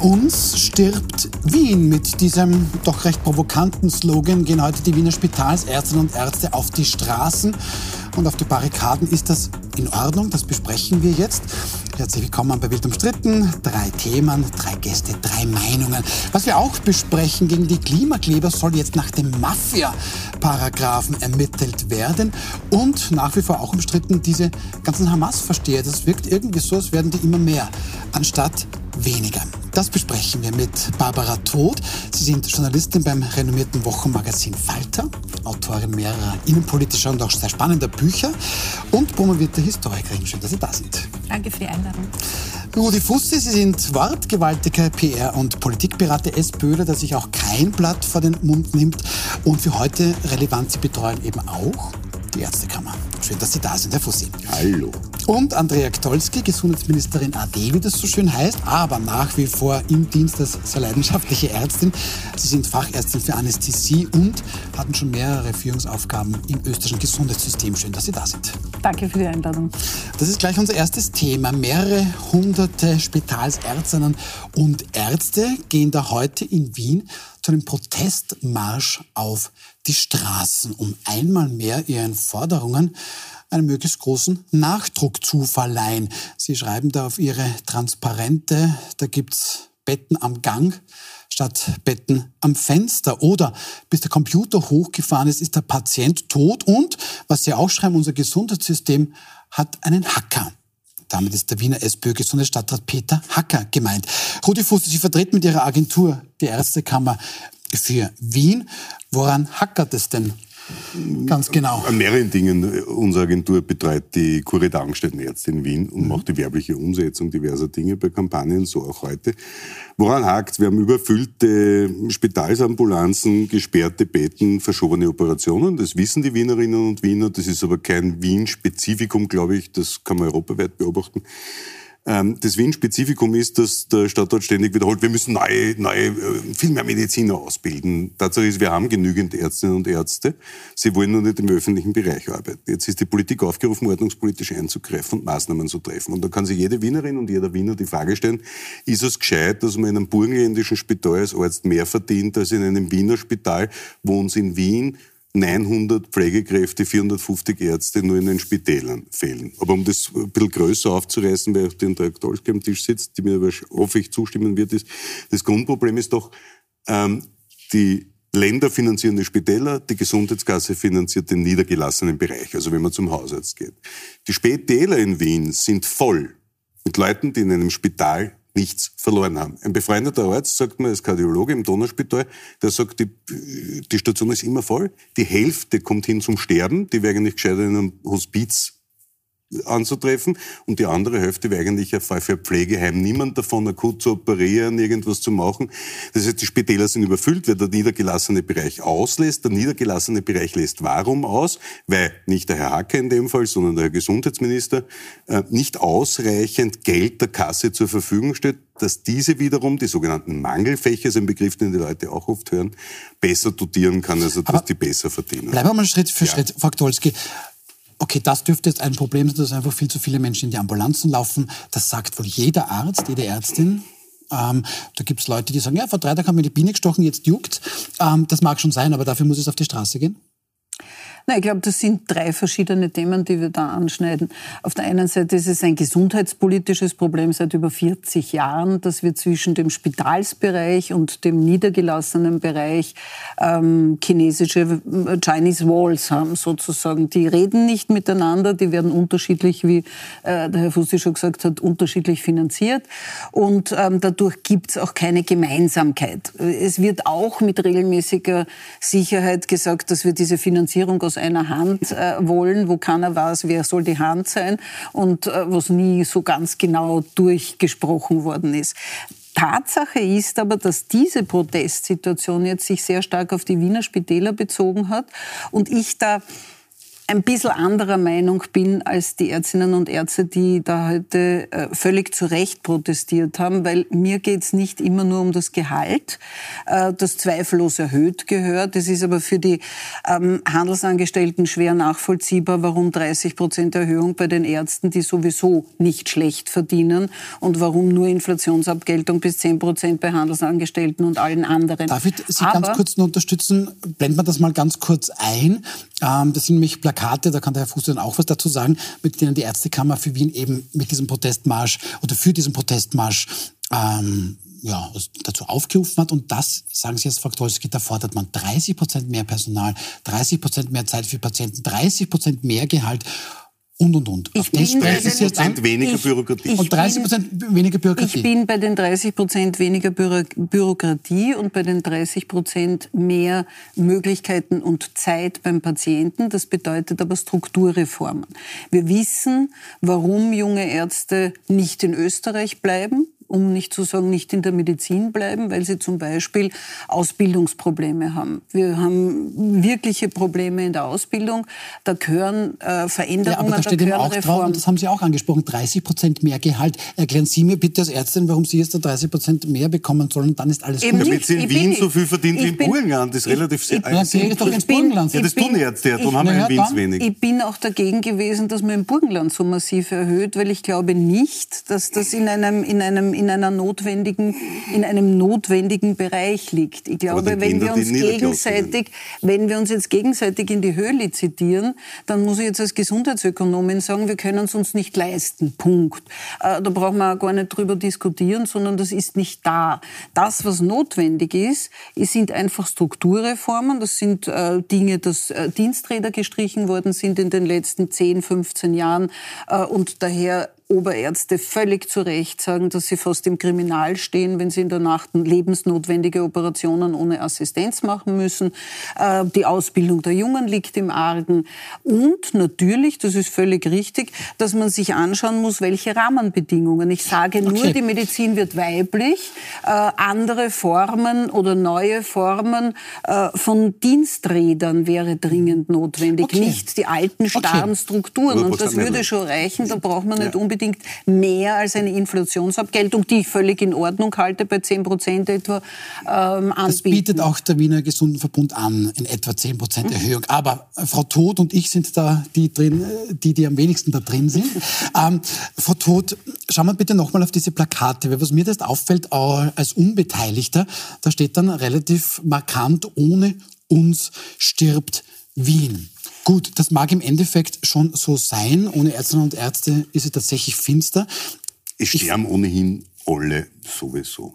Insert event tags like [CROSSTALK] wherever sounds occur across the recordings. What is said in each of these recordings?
Ohne uns stirbt Wien. Mit diesem doch recht provokanten Slogan gehen heute die Wiener Spitalsärztinnen und Ärzte auf die Straßen und auf die Barrikaden. Ist das in Ordnung? Das besprechen wir jetzt. Herzlich willkommen bei Wild umstritten. Drei Themen, drei Gäste, drei Meinungen. Was wir auch besprechen, gegen die Klimakleber soll jetzt nach dem Mafia-Paragraphen ermittelt werden. Und nach wie vor auch umstritten diese ganzen Hamas-Versteher. Das wirkt irgendwie so, als werden die immer mehr, anstatt weniger. Das besprechen wir mit Barbara Todt. Sie sind Journalistin beim renommierten Wochenmagazin Falter, Autorin mehrerer innenpolitischer und auch sehr spannender Bücher und promovierte Historikerin. Schön, dass Sie da sind. Danke für die Einladung. Rudi Fusse, Sie sind wortgewaltiger PR- und Politikberater SPÖler, der sich auch kein Blatt vor den Mund nimmt. Und für heute relevant, Sie betreuen eben auch die Ärztekammer. Schön, dass Sie da sind, Herr Fussi. Hallo. Und Andrea Ktolski, Gesundheitsministerin AD, wie das so schön heißt, aber nach wie vor im Dienst als sehr leidenschaftliche Ärztin. Sie sind Fachärztin für Anästhesie und hatten schon mehrere Führungsaufgaben im österreichischen Gesundheitssystem. Schön, dass Sie da sind. Danke für die Einladung. Das ist gleich unser erstes Thema. Mehrere hunderte Spitalsärztinnen und Ärzte gehen da heute in Wien zu einem Protestmarsch auf die Straßen, um einmal mehr ihren Forderungen einen möglichst großen Nachdruck zu verleihen. Sie schreiben da auf ihre Transparente, da gibt's Betten am Gang statt Betten am Fenster. Oder bis der Computer hochgefahren ist, ist der Patient tot. Und, was Sie auch schreiben, unser Gesundheitssystem hat einen Hacker. Damit ist der Wiener SPÖ Gesundheitsstadtrat Peter Hacker gemeint. Rudi Fuß, Sie vertreten mit Ihrer Agentur die Ärztekammer für Wien. Woran hackert es denn Ganz genau. An mehreren Dingen. Unsere Agentur betreut die Kurie der Angestelltenärzte in Wien und mhm. macht die werbliche Umsetzung diverser Dinge bei Kampagnen, so auch heute. Woran hakt? Wir haben überfüllte Spitalsambulanzen, gesperrte Betten, verschobene Operationen. Das wissen die Wienerinnen und Wiener. Das ist aber kein Wien-Spezifikum, glaube ich. Das kann man europaweit beobachten. Ähm, das Wien-Spezifikum ist, dass der Stadtrat ständig wiederholt, wir müssen neue, neue, äh, viel mehr Mediziner ausbilden. Tatsache ist, wir haben genügend Ärztinnen und Ärzte. Sie wollen nur nicht im öffentlichen Bereich arbeiten. Jetzt ist die Politik aufgerufen, ordnungspolitisch einzugreifen und Maßnahmen zu treffen. Und da kann sich jede Wienerin und jeder Wiener die Frage stellen, ist es gescheit, dass man in einem burgenländischen Spital als Arzt mehr verdient als in einem Wiener Spital, wo uns in Wien 900 Pflegekräfte, 450 Ärzte nur in den Spitälern fehlen. Aber um das ein bisschen größer aufzureißen, weil auch der Andrea Dolski am Tisch sitzt, die mir hoffe ich zustimmen wird, ist, das Grundproblem ist doch, ähm, die Länder finanzieren die Spitäler, die Gesundheitskasse finanziert den niedergelassenen Bereich, also wenn man zum Hausarzt geht. Die Spitäler in Wien sind voll mit Leuten, die in einem Spital nichts verloren haben. Ein befreundeter Arzt, sagt mir als Kardiologe im Donauspital, der sagt, die, die Station ist immer voll, die Hälfte kommt hin zum Sterben, die wäre eigentlich gescheiter in einem Hospiz anzutreffen und die andere Hälfte wäre eigentlich ein Fall für ein Pflegeheim. Niemand davon akut zu operieren, irgendwas zu machen. Das heißt, die Spitäler sind überfüllt, weil der niedergelassene Bereich auslässt. Der niedergelassene Bereich lässt warum aus? Weil nicht der Herr Hacker in dem Fall, sondern der Herr Gesundheitsminister äh, nicht ausreichend Geld der Kasse zur Verfügung stellt, dass diese wiederum, die sogenannten Mangelfächer, ist ein Begriff, den die Leute auch oft hören, besser dotieren kann, also dass Aber die besser verdienen. Bleiben wir mal Schritt für ja. Schritt, Frau Dolski okay, das dürfte jetzt ein Problem sein, dass einfach viel zu viele Menschen in die Ambulanzen laufen. Das sagt wohl jeder Arzt, jede Ärztin. Ähm, da gibt es Leute, die sagen, ja, vor drei Tagen haben wir die Biene gestochen, jetzt juckt. Ähm, das mag schon sein, aber dafür muss es auf die Straße gehen. Na, ich glaube, das sind drei verschiedene Themen, die wir da anschneiden. Auf der einen Seite ist es ein gesundheitspolitisches Problem seit über 40 Jahren, dass wir zwischen dem Spitalsbereich und dem niedergelassenen Bereich ähm, chinesische äh, Chinese Walls haben, sozusagen. Die reden nicht miteinander, die werden unterschiedlich, wie äh, der Herr Fussi schon gesagt hat, unterschiedlich finanziert. Und ähm, dadurch gibt es auch keine Gemeinsamkeit. Es wird auch mit regelmäßiger Sicherheit gesagt, dass wir diese Finanzierung aus einer Hand äh, wollen, wo keiner weiß, wer soll die Hand sein und äh, was nie so ganz genau durchgesprochen worden ist. Tatsache ist aber, dass diese Protestsituation jetzt sich sehr stark auf die Wiener Spitäler bezogen hat und ich da ein bisschen anderer Meinung bin als die Ärztinnen und Ärzte, die da heute äh, völlig zu Recht protestiert haben, weil mir geht es nicht immer nur um das Gehalt, äh, das zweifellos erhöht gehört. Es ist aber für die ähm, Handelsangestellten schwer nachvollziehbar, warum 30 Prozent Erhöhung bei den Ärzten, die sowieso nicht schlecht verdienen, und warum nur Inflationsabgeltung bis 10 Prozent bei Handelsangestellten und allen anderen. Darf ich Sie aber, ganz kurz nur unterstützen? Blenden wir das mal ganz kurz ein. Ähm, das sind nämlich Plakate, da kann der Herr Fuß dann auch was dazu sagen, mit denen die Ärztekammer für Wien eben mit diesem Protestmarsch oder für diesen Protestmarsch ähm, ja, dazu aufgerufen hat. Und das, sagen Sie jetzt, Frau Gdolski, da fordert man 30 Prozent mehr Personal, 30 Prozent mehr Zeit für Patienten, 30 Prozent mehr Gehalt und, und, und. Ich Auf das sprechen Sie jetzt an. weniger ich, Bürokratie. Ich und 30 Prozent weniger Bürokratie. Ich bin bei den 30 Prozent weniger Bürokratie und bei den 30 Prozent mehr Möglichkeiten und Zeit beim Patienten. Das bedeutet aber Strukturreformen. Wir wissen, warum junge Ärzte nicht in Österreich bleiben um nicht zu sagen, nicht in der Medizin bleiben, weil sie zum Beispiel Ausbildungsprobleme haben. Wir haben wirkliche Probleme in der Ausbildung. Da gehören äh, Veränderungen, ja, aber da, steht da gehören auch Reformen. Drauf, das haben Sie auch angesprochen, 30 Prozent mehr Gehalt. Erklären Sie mir bitte als Ärztin, warum Sie jetzt da 30 Prozent mehr bekommen sollen, dann ist alles Eben gut. Damit Sie in Wien so viel verdient wie im Burgenland, das ist relativ sehr Ja, Sie doch ins Burgenland. Ja, das tun Ärzte, ja, dann haben wir in Wien wenig. Ich bin auch dagegen gewesen, dass man im Burgenland so massiv erhöht, weil ich glaube nicht, dass das in einem, in einem in einer notwendigen, in einem notwendigen Bereich liegt. Ich glaube, wenn wir uns gegenseitig, wenn wir uns jetzt gegenseitig in die Höhe lizitieren, dann muss ich jetzt als Gesundheitsökonomin sagen, wir können es uns nicht leisten. Punkt. Äh, da brauchen wir auch gar nicht drüber diskutieren, sondern das ist nicht da. Das, was notwendig ist, sind einfach Strukturreformen. Das sind äh, Dinge, dass äh, Diensträder gestrichen worden sind in den letzten 10, 15 Jahren und daher Oberärzte völlig zu Recht sagen, dass sie fast im Kriminal stehen, wenn sie in der Nacht lebensnotwendige Operationen ohne Assistenz machen müssen. Äh, die Ausbildung der Jungen liegt im Argen. Und natürlich, das ist völlig richtig, dass man sich anschauen muss, welche Rahmenbedingungen. Ich sage nur, okay. die Medizin wird weiblich. Äh, andere Formen oder neue Formen äh, von Diensträdern wäre dringend notwendig. Okay. Nicht die alten starren okay. Strukturen. Und das würde schon reichen. Da braucht man nicht ja. unbedingt unbedingt mehr als eine Inflationsabgeltung, die ich völlig in Ordnung halte, bei 10 Prozent etwa ähm, anbieten. Das bietet auch der Wiener Gesundenverbund an, in etwa 10 Prozent Erhöhung. Aber äh, Frau Todt und ich sind da die, drin, äh, die, die am wenigsten da drin sind. [LAUGHS] ähm, Frau Todt, schauen wir bitte nochmal auf diese Plakate, weil was mir das auffällt als Unbeteiligter, da steht dann relativ markant, ohne uns stirbt Wien. Gut, das mag im Endeffekt schon so sein. Ohne Ärztinnen und Ärzte ist es tatsächlich finster. Es sterben ich, ohnehin alle sowieso.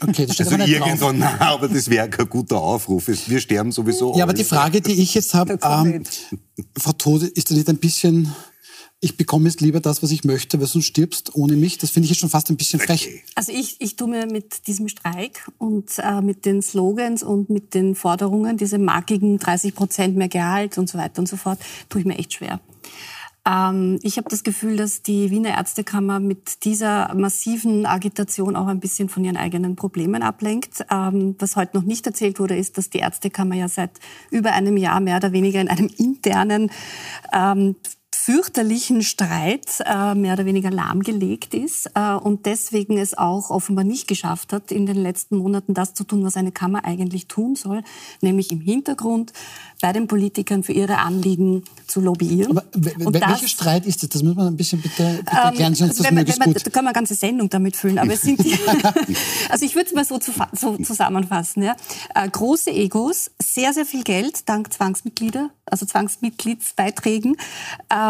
Okay, das steht also irgendwann, nein, [LAUGHS] aber das wäre kein guter Aufruf. Wir sterben sowieso. Ja, aber die Frage, die ich jetzt habe, ähm, Frau Tode, ist das nicht ein bisschen ich bekomme jetzt lieber das, was ich möchte, weil sonst stirbst ohne mich. Das finde ich jetzt schon fast ein bisschen frech. Also ich, ich tue mir mit diesem Streik und äh, mit den Slogans und mit den Forderungen, diese markigen 30 Prozent mehr Gehalt und so weiter und so fort, tue ich mir echt schwer. Ähm, ich habe das Gefühl, dass die Wiener Ärztekammer mit dieser massiven Agitation auch ein bisschen von ihren eigenen Problemen ablenkt. Ähm, was heute noch nicht erzählt wurde, ist, dass die Ärztekammer ja seit über einem Jahr mehr oder weniger in einem internen ähm, fürchterlichen Streit äh, mehr oder weniger lahmgelegt ist äh, und deswegen es auch offenbar nicht geschafft hat, in den letzten Monaten das zu tun, was eine Kammer eigentlich tun soll, nämlich im Hintergrund bei den Politikern für ihre Anliegen zu lobbyieren. Aber und welcher das, Streit ist das? Das muss man ein bisschen bitte, bitte ähm, erklären, sonst das möglichst man, gut. Da kann man eine ganze Sendung damit füllen. Aber es sind [LAUGHS] [LAUGHS] also ich würde es mal so, zu, so zusammenfassen. Ja. Äh, große Egos, sehr, sehr viel Geld dank Zwangsmitglieder, also Zwangsmitgliedsbeiträgen.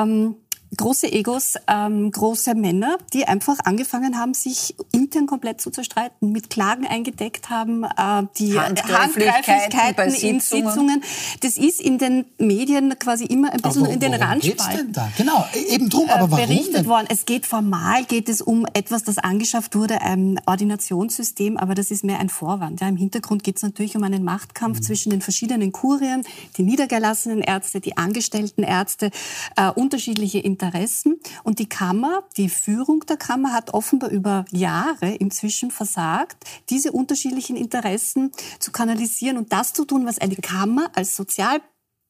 Ähm, große Egos, ähm, große Männer, die einfach angefangen haben, sich intern komplett zu zerstreiten, mit Klagen eingedeckt haben, äh, die Handgreiflichkeiten in Sitzungen. Das ist in den Medien quasi immer ein bisschen aber in den Randspalten Genau, e-, eben drum, aber warum berichtet denn? worden. Es geht formal, geht es um etwas, das angeschafft wurde, ein Ordinationssystem, aber das ist mehr ein Vorwand. Ja, Im Hintergrund geht es natürlich um einen Machtkampf mhm. zwischen den verschiedenen Kurien, die niedergelassenen Ärzte, die angestellten Ärzte, äh, unterschiedliche Interessen Interessen. Und die Kammer, die Führung der Kammer hat offenbar über Jahre inzwischen versagt, diese unterschiedlichen Interessen zu kanalisieren und das zu tun, was eine Kammer als sozial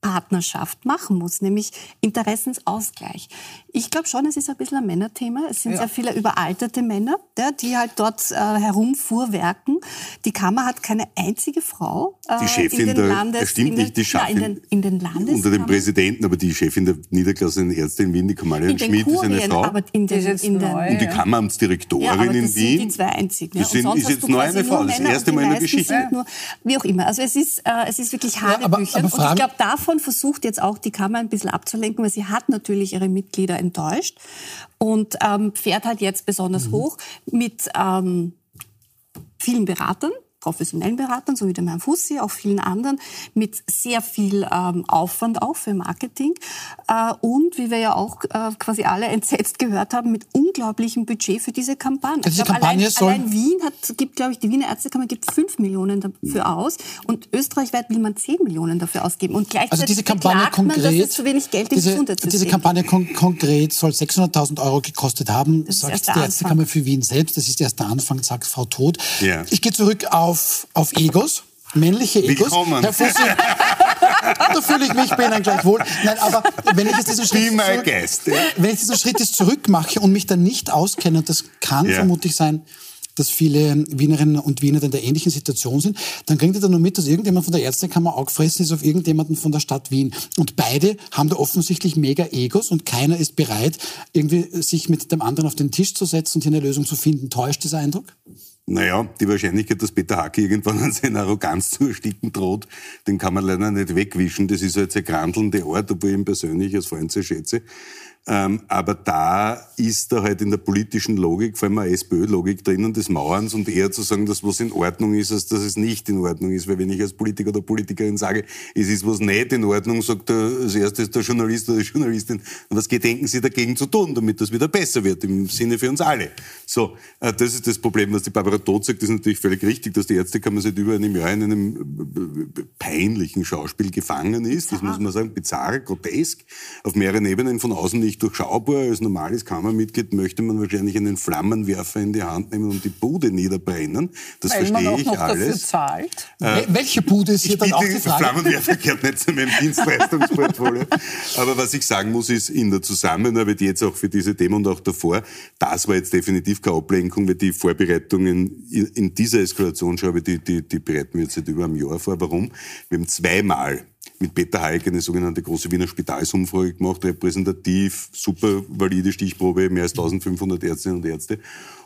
Partnerschaft machen muss, nämlich Interessensausgleich. Ich glaube schon, es ist ein bisschen ein Männerthema. Es sind ja. sehr viele überalterte Männer, ja, die halt dort äh, herumfuhrwerken. Die Kammer hat keine einzige Frau. Äh, die Chefin in den der, Landes, stimmt in den, nicht, die Chefin, ja, in den, in den Landes unter dem Präsidenten, aber die Chefin der niedergelassenen Ärzte in Wien, die Kamalian Schmidt, Kurien, ist eine Frau. Aber in den, in den, und die Kammeramtsdirektorin ja, in Wien. Das sind die zwei einzigen. Das sind, ist jetzt nur eine Frau, das erste Mal in der Geschichte. Nur, wie auch immer. Also es ist, äh, es ist wirklich Hanebüchen. Ja, und ich glaube, davon versucht jetzt auch die Kammer ein bisschen abzulenken, weil sie hat natürlich ihre Mitglieder enttäuscht und ähm, fährt halt jetzt besonders mhm. hoch mit ähm, vielen Beratern, professionellen Beratern, so wie dem Herrn Fussi, auch vielen anderen, mit sehr viel ähm, Aufwand auch für Marketing äh, und, wie wir ja auch äh, quasi alle entsetzt gehört haben, mit unglaublichem Budget für diese Kampagne. Also die glaub, Kampagne allein, soll allein Wien hat, gibt, glaube ich, die Wiener Ärztekammer gibt 5 Millionen dafür aus und österreichweit will man 10 Millionen dafür ausgeben. Und gleichzeitig also diese Kampagne konkret, man, dass es zu wenig Geld im diese, Gesundheitssystem Diese Kampagne kon konkret soll 600.000 Euro gekostet haben, das sagt die Ärztekammer für Wien selbst. Das ist erst der Anfang, sagt Frau Tod. Yeah. Ich gehe zurück auf auf, auf Egos, männliche Egos. Willkommen. Herr Fussi, [LAUGHS] da fühle ich mich bei Ihnen gleich wohl. Nein, aber wenn ich jetzt diesen Schritt, zurück, Guest, wenn ich diesen Schritt jetzt zurück mache und mich dann nicht auskenne, und das kann ja. vermutlich sein, dass viele Wienerinnen und Wiener in der ähnlichen Situation sind, dann kriegt ihr dann nur mit, dass irgendjemand von der Ärztekammer auch gefressen ist auf irgendjemanden von der Stadt Wien. Und beide haben da offensichtlich mega Egos und keiner ist bereit, irgendwie sich mit dem anderen auf den Tisch zu setzen und hier eine Lösung zu finden. Täuscht dieser Eindruck? Naja, die Wahrscheinlichkeit, dass Peter Hacke irgendwann an seiner Arroganz zu ersticken droht, den kann man leider nicht wegwischen. Das ist halt ein grandelnde Ort, obwohl ich ihn persönlich als Freund sehr schätze. Ähm, aber da ist da halt in der politischen Logik, vor allem eine SPÖ-Logik drinnen des Mauerns und eher zu sagen, dass was in Ordnung ist, als dass es nicht in Ordnung ist. Weil wenn ich als Politiker oder Politikerin sage, es ist was nicht in Ordnung, sagt der, als erstes der Journalist oder die Journalistin, was gedenken Sie dagegen zu tun, damit das wieder besser wird, im Sinne für uns alle. So, äh, das ist das Problem, was die Barbara Todt sagt, das ist natürlich völlig richtig, dass die Ärztekammer seit über einem Jahr in einem peinlichen Schauspiel gefangen ist. Das muss man sagen, bizarr, grotesk, auf mehreren Ebenen von außen nicht durchschaubar. Als normales Kammermitglied möchte man wahrscheinlich einen Flammenwerfer in die Hand nehmen und die Bude niederbrennen. Das Weil verstehe ich alles. zahlt. Äh, Welche Bude ist hier dann auch die Frage? Flammenwerfer gehört nicht zu meinem Dienstleistungsportfolio. Aber was ich sagen muss, ist in der Zusammenarbeit jetzt auch für diese Themen und auch davor, das war jetzt definitiv keine Ablenkung, weil die Vorbereitungen in dieser Eskalationsschraube, die, die, die bereiten wir jetzt seit über einem Jahr vor. Warum? Wir haben zweimal mit Peter Heik eine sogenannte große Wiener Spitalsumfrage gemacht, repräsentativ, super valide Stichprobe, mehr als 1500 Ärztinnen und Ärzte.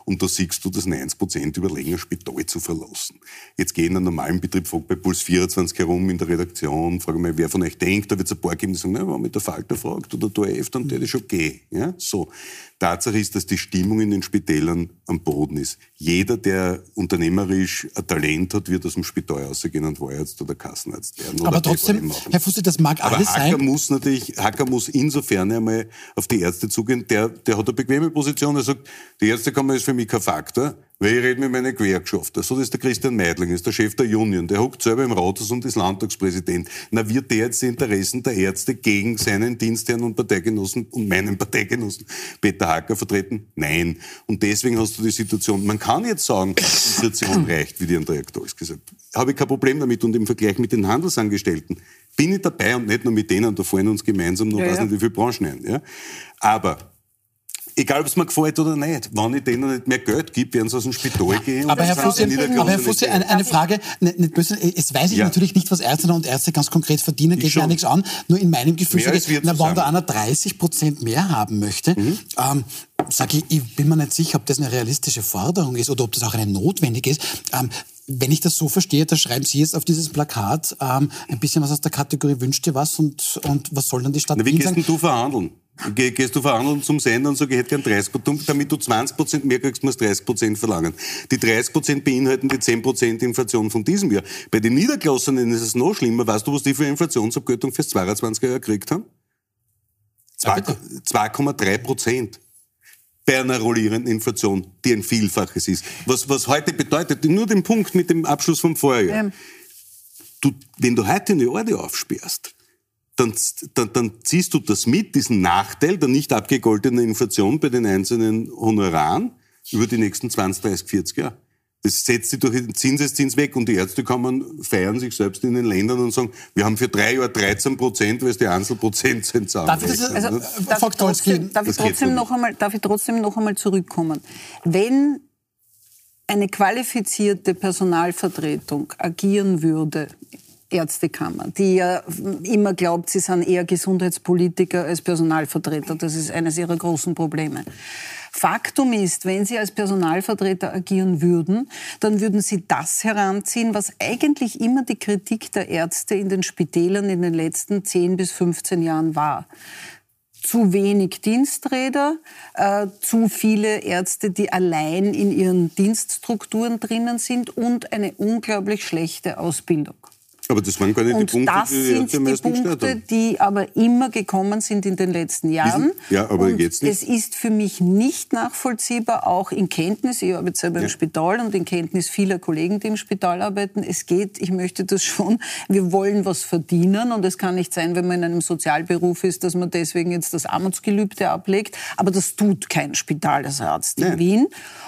Und da siehst du, dass 90 Prozent überlegen, Spital zu verlassen. Jetzt gehen in einem normalen Betrieb, fragt bei Puls 24 herum in der Redaktion, frage mal, wer von euch denkt, da wird es ein paar geben, die sagen, na, wenn man mit der Falter fragt oder der ORF, dann der ist schon okay. Ja, so. Tatsache ist, dass die Stimmung in den Spitälern am Boden ist. Jeder, der unternehmerisch ein Talent hat, wird aus dem Spital rausgehen und Wahrarzt oder Kassenarzt werden. Aber trotzdem, Herr Fussi, das mag Aber alles Hacker sein. muss natürlich, Hacker muss insofern einmal auf die Ärzte zugehen, der, der hat eine bequeme Position, er sagt, die Ärztekammer ist für mich kein Faktor, weil ich rede mit meinen Gewerkschaften. So, das ist der Christian Meidling, ist der Chef der Union. Der hockt selber im Rathaus und ist Landtagspräsident. Na, wird der jetzt die Interessen der Ärzte gegen seinen Dienstherrn und Parteigenossen und meinen Parteigenossen Peter Hacker vertreten? Nein. Und deswegen hast du die Situation, man kann jetzt sagen, die Inflation [CLEARS THROAT] reicht, wie die Andrea Ktols gesagt Habe ich kein Problem damit. Und im Vergleich mit den Handelsangestellten bin ich dabei und nicht nur mit denen, da fallen uns gemeinsam noch, ja, weiß ja. nicht, wie viele Branchen ein. Ja? Aber egal ob es mir gefällt oder nicht, wenn ich denen nicht mehr Geld gebe, werden sie aus dem Spital gehen. Aber Herr Fussi, aber Herr Fussi eine, eine Frage, nicht, nicht böse, es weiß ich ja. natürlich nicht, was Ärzte und Ärzte ganz konkret verdienen, geht mir nichts an. Nur in meinem Gefühl sage ich, na, wenn da einer 30 Prozent mehr haben möchte, mhm. ähm, sage ich, ich bin mir nicht sicher, ob das eine realistische Forderung ist oder ob das auch eine notwendige ist. Ähm, wenn ich das so verstehe, da schreiben Sie jetzt auf dieses Plakat ähm, ein bisschen was aus der Kategorie Wünscht dir was und, und was soll dann die Stadt Na, Wie gehst denn du verhandeln? Gehst du verhandeln zum Sender und sagst, ich hätte gern 30 Prozent, damit du 20 Prozent mehr kriegst, musst du 30 Prozent verlangen. Die 30 Prozent beinhalten die 10 Prozent Inflation von diesem Jahr. Bei den Niedergelassenen ist es noch schlimmer. Weißt du, was die für Inflationsabgeltung fürs 22er Jahr gekriegt haben? 2,3 Prozent bei einer rollierenden Inflation, die ein Vielfaches ist. Was, was heute bedeutet, nur den Punkt mit dem Abschluss vom Vorjahr. Ähm. Du, wenn du heute eine Orde aufsperrst, dann, dann, dann ziehst du das mit, diesen Nachteil der nicht abgegoltenen Inflation bei den einzelnen Honoraren über die nächsten 20, 30, 40 Jahre. Das setzt sich durch den Zinseszins weg und die Ärztekammern feiern sich selbst in den Ländern und sagen, wir haben für drei Jahre 13 Prozent, weil es die Einzelprozent sind. Darf ich, das, also, darf ich trotzdem, darf ich trotzdem noch einmal, darf ich trotzdem noch einmal zurückkommen? Wenn eine qualifizierte Personalvertretung agieren würde, Ärztekammer, die ja immer glaubt, sie sind eher Gesundheitspolitiker als Personalvertreter. Das ist eines ihrer großen Probleme. Faktum ist, wenn Sie als Personalvertreter agieren würden, dann würden Sie das heranziehen, was eigentlich immer die Kritik der Ärzte in den Spitälern in den letzten 10 bis 15 Jahren war zu wenig Diensträder, äh, zu viele Ärzte, die allein in ihren Dienststrukturen drinnen sind und eine unglaublich schlechte Ausbildung. Aber das waren gar nicht und die Punkte, das die sind die Punkte, die aber immer gekommen sind in den letzten Jahren. Ja, aber und jetzt nicht. Es ist für mich nicht nachvollziehbar, auch in Kenntnis, ich arbeite selber ja. im Spital und in Kenntnis vieler Kollegen, die im Spital arbeiten. Es geht, ich möchte das schon, wir wollen was verdienen und es kann nicht sein, wenn man in einem Sozialberuf ist, dass man deswegen jetzt das Armutsgelübde ablegt. Aber das tut kein Spitalsarzt in Wien.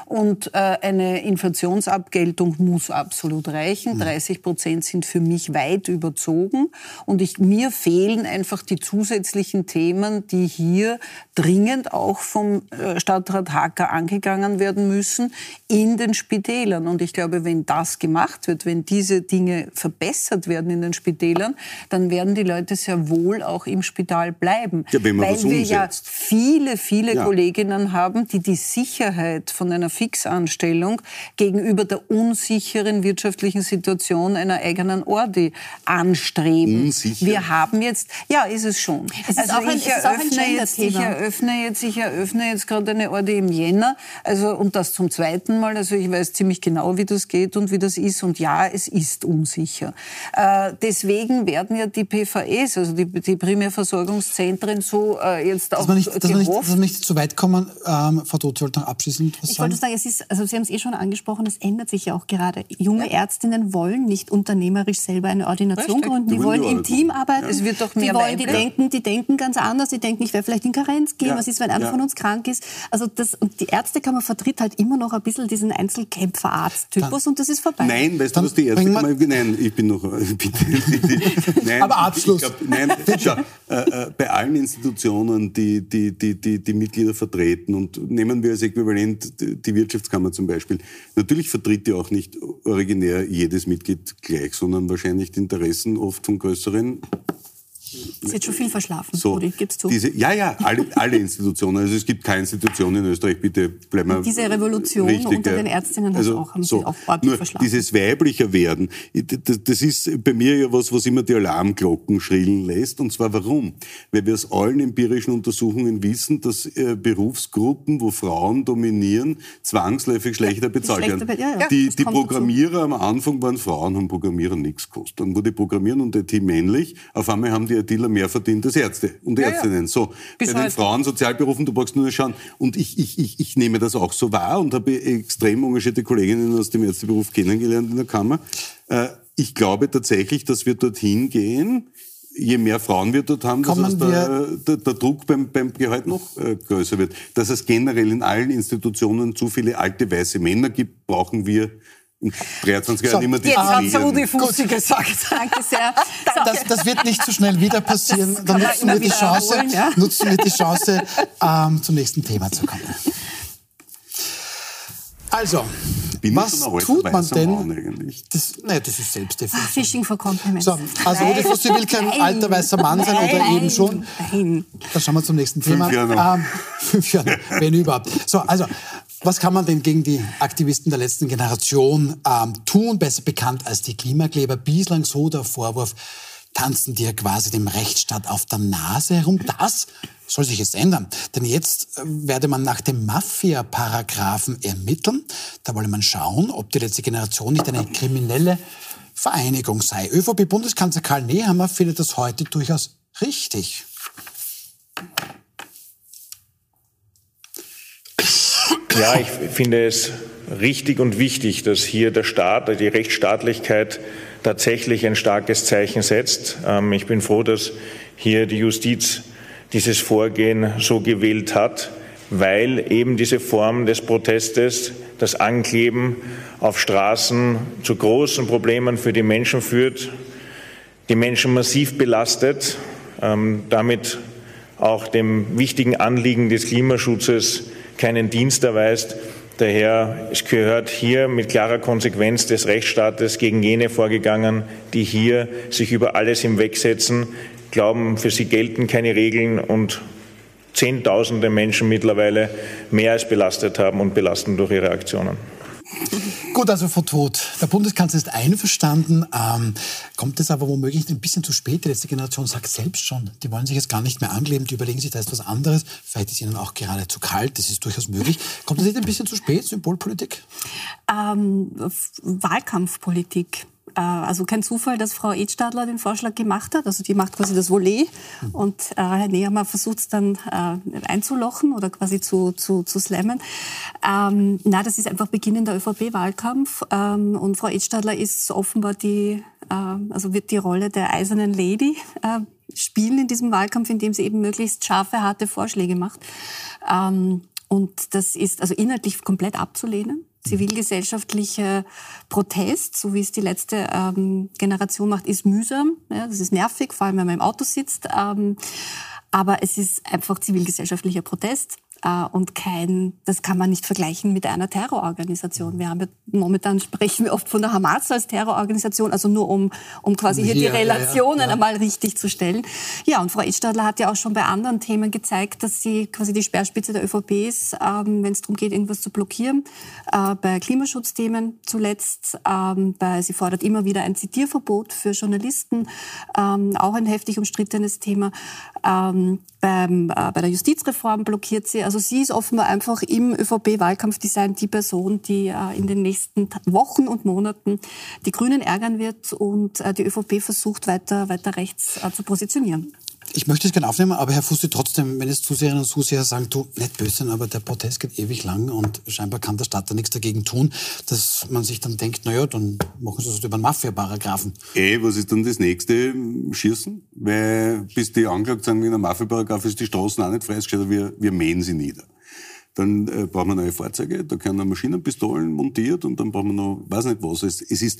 Und äh, eine Inflationsabgeltung muss absolut reichen. 30 hm. Prozent sind für mich weit überzogen. Und ich, mir fehlen einfach die zusätzlichen Themen, die hier dringend auch vom äh, Stadtrat Hacker angegangen werden müssen in den Spitälern. Und ich glaube, wenn das gemacht wird, wenn diese Dinge verbessert werden in den Spitälern, dann werden die Leute sehr wohl auch im Spital bleiben. Ja, weil wir ja viele, viele Ja. Kolleginnen haben, die die Sicherheit von einer Fixanstellung gegenüber der unsicheren wirtschaftlichen Situation einer eigenen Ordi anstreben. Unsicher? Wir haben jetzt, ja, ist es schon. Es ist auch ein- ich auch eröffne jetzt, ich eröffne jetzt, ich eröffne jetzt gerade eine Ordi im Jänner, also und das zum zweiten Mal. Also ich weiß ziemlich genau, wie das geht und wie das ist. Und ja, es ist unsicher. Äh, deswegen werden ja die PVEs, also die, die Primärversorgungszentren, so äh, jetzt auch Dass wir nicht, dass wir nicht, dass nicht zu weit kommen. Ähm, Frau noch abschließend was Ich sagen. Sagen, es ist, also Sie haben es eh schon angesprochen, es ändert sich ja auch gerade. Junge Ärztinnen wollen nicht unternehmerisch selber eine Ordination Richtig. gründen. Die Die wollen die im Team arbeiten. Es wird doch die mehr wollen, die denken, die denken ganz anders. Die denken, ich werde vielleicht in Karenz gehen. Ja. Was ist, wenn einer Ja. von uns krank ist? Also das, und die Ärztekammer vertritt halt immer noch ein bisschen diesen Einzelkämpfer-Arzt-Typus und das ist vorbei. Nein, weißt du, was die erste bringen wir- Kammer, nein, ich bin noch, [LAUGHS] bitte. [LAUGHS] nein, Aber Abschluss. Ich glaub, nein, [LAUGHS] schau, äh, äh, bei allen Institutionen, die, die, die, die, die Mitglieder vertreten und nehmen wir als Äquivalent die die Wirtschaftskammer zum Beispiel. Natürlich vertritt die auch nicht originär jedes Mitglied gleich, sondern wahrscheinlich die Interessen oft von größeren Sie hat schon viel verschlafen, so, Rudi, gibst du. Diese, ja, ja, alle, alle Institutionen. Also es gibt keine Institution in Österreich, bitte bleiben wir Diese Revolution richtig, unter ja. den Ärztinnen also, auch- haben sie so, auch ordentlich Nur verschlafen. dieses weiblicher werden, das, das ist bei mir ja was, was immer die Alarmglocken schrillen lässt. Und zwar warum? Weil wir aus allen empirischen Untersuchungen wissen, dass äh, Berufsgruppen, wo Frauen dominieren, zwangsläufig schlechter bezahlt schlechter werden. ja, ja, die die kommt dazu. Programmierer am Anfang waren Frauen, haben Programmierer nichts gekostet. Dann wurde Programmieren und IT männlich. Auf einmal haben die ITler mehr verdient als Ärzte und Ja, ja. Ärztinnen. So, Bis bei den. Frauen, Sozialberufen, du brauchst nur schauen. Und ich, ich, ich, ich nehme das auch so wahr und habe extrem engagierte Kolleginnen aus dem Ärzteberuf kennengelernt in der Kammer. Äh, ich glaube tatsächlich, dass wir dorthin gehen, je mehr Frauen wir dort haben, dass Kommen es der, der, der Druck beim, beim Gehalt noch äh, größer wird. Dass es generell in allen Institutionen zu viele alte weiße Männer gibt, brauchen wir in 23 Jahren So, immer die Jetzt hat. Rudi Fussi gesagt. [LAUGHS] Danke sehr. [LAUGHS] Das, das wird nicht so schnell wieder passieren. Das Dann nutzen wir, die Chance, erholen, ja. nutzen wir die Chance, ähm, zum nächsten Thema zu kommen. Also, Bin was tut man denn? Das, naja, das ist Selbstdefinition. Fishing for Compliments. So, also Rudi Fussi will kein Nein. alter weißer Mann sein oder Nein. eben schon. Nein. Dann schauen wir zum nächsten Fünf Thema. Jahre noch. Ähm, [LAUGHS] fünf Jahre, wenn überhaupt. So, also, was kann man denn gegen die Aktivisten der letzten Generation ähm, tun? Besser bekannt als die Klimakleber. Bislang so der Vorwurf, tanzen die ja quasi dem Rechtsstaat auf der Nase herum. Das soll sich jetzt ändern. Denn jetzt äh, werde man nach dem Mafia-Paragraphen ermitteln. Da wolle man schauen, ob die letzte Generation nicht eine kriminelle Vereinigung sei. ÖVP-Bundeskanzler Karl Nehammer findet das heute durchaus richtig. Ja, ich finde es richtig und wichtig, dass hier der Staat, die Rechtsstaatlichkeit tatsächlich ein starkes Zeichen setzt. Ähm, Ich bin froh, dass hier die Justiz dieses Vorgehen so gewählt hat. weil eben diese Form des Protestes, das Ankleben auf Straßen zu großen Problemen für die Menschen führt, die Menschen massiv belastet, ähm, damit auch dem wichtigen Anliegen des Klimaschutzes keinen Dienst erweist. Daher gehört hier mit klarer Konsequenz des Rechtsstaates gegen jene vorgegangen, die hier sich über alles hinwegsetzen, glauben, für sie gelten keine Regeln und Zehntausende Menschen mittlerweile mehr als belastet haben und belasten durch ihre Aktionen. Gut, also Frau Tod, der Bundeskanzler ist einverstanden. Ähm, kommt es aber womöglich ein bisschen zu spät? Die letzte Generation sagt selbst schon, die wollen sich jetzt gar nicht mehr ankleben, die überlegen sich da ist was anderes. Vielleicht ist ihnen auch gerade zu kalt, das ist durchaus möglich. Kommt das nicht ein bisschen zu spät, Symbolpolitik? Ähm, Wahlkampfpolitik. Äh, also kein Zufall, dass Frau Edstadler den Vorschlag gemacht hat. Also die macht quasi das Volet und äh, Herr Nehammer versucht es dann äh, einzulochen oder quasi zu, zu, zu slammen. Ähm, na, das ist einfach Beginn der ÖVP-Wahlkampf ähm, und Frau Edstadler ist offenbar die, äh, also wird die Rolle der eisernen Lady äh, spielen in diesem Wahlkampf, indem sie eben möglichst scharfe, harte Vorschläge macht. Ähm, und das ist also inhaltlich komplett abzulehnen zivilgesellschaftlicher Protest, so wie es die letzte ähm, Generation macht, ist mühsam. Ja, das ist nervig, vor allem wenn man im Auto sitzt. Ähm, aber es ist einfach zivilgesellschaftlicher Protest. Äh, und kein, das kann man nicht vergleichen mit einer Terrororganisation. Wir haben momentan sprechen wir oft von der Hamas als Terrororganisation, also nur um, um quasi hier, hier die Relationen ja, ja. einmal richtig zu stellen. Ja, und Frau Edstadler hat ja auch schon bei anderen Themen gezeigt, dass sie quasi die Speerspitze der ÖVP ist, ähm, wenn es darum geht, irgendwas zu blockieren. Äh, bei Klimaschutzthemen zuletzt, ähm, bei, sie fordert immer wieder ein Zitierverbot für Journalisten, ähm, auch ein heftig umstrittenes Thema. Ähm, beim, äh, bei der Justizreform blockiert sie. Also sie ist offenbar einfach im ÖVP-Wahlkampfdesign die Person, die äh, in den nächsten Wochen und Monaten die Grünen ärgern wird und äh, die ÖVP versucht, weiter, weiter rechts äh, zu positionieren. Ich möchte es gerne aufnehmen, aber Herr Fusti, trotzdem, wenn es Zuseherinnen und Zuseher sagen, du, nicht böse aber der Protest geht ewig lang und scheinbar kann der Staat da nichts dagegen tun, dass man sich dann denkt, naja, dann machen sie das über einen Mafia-Paragraphen. Eh, was ist dann das nächste? Schießen? Weil bis die angeklagt sind wegen einem Mafia-Paragraph ist die Straßen auch nicht freigestellt, wir, wir mähen sie nieder. Dann äh, brauchen wir neue Fahrzeuge, da können Maschinenpistolen montiert und dann brauchen wir noch, weiß nicht was. Es, es ist,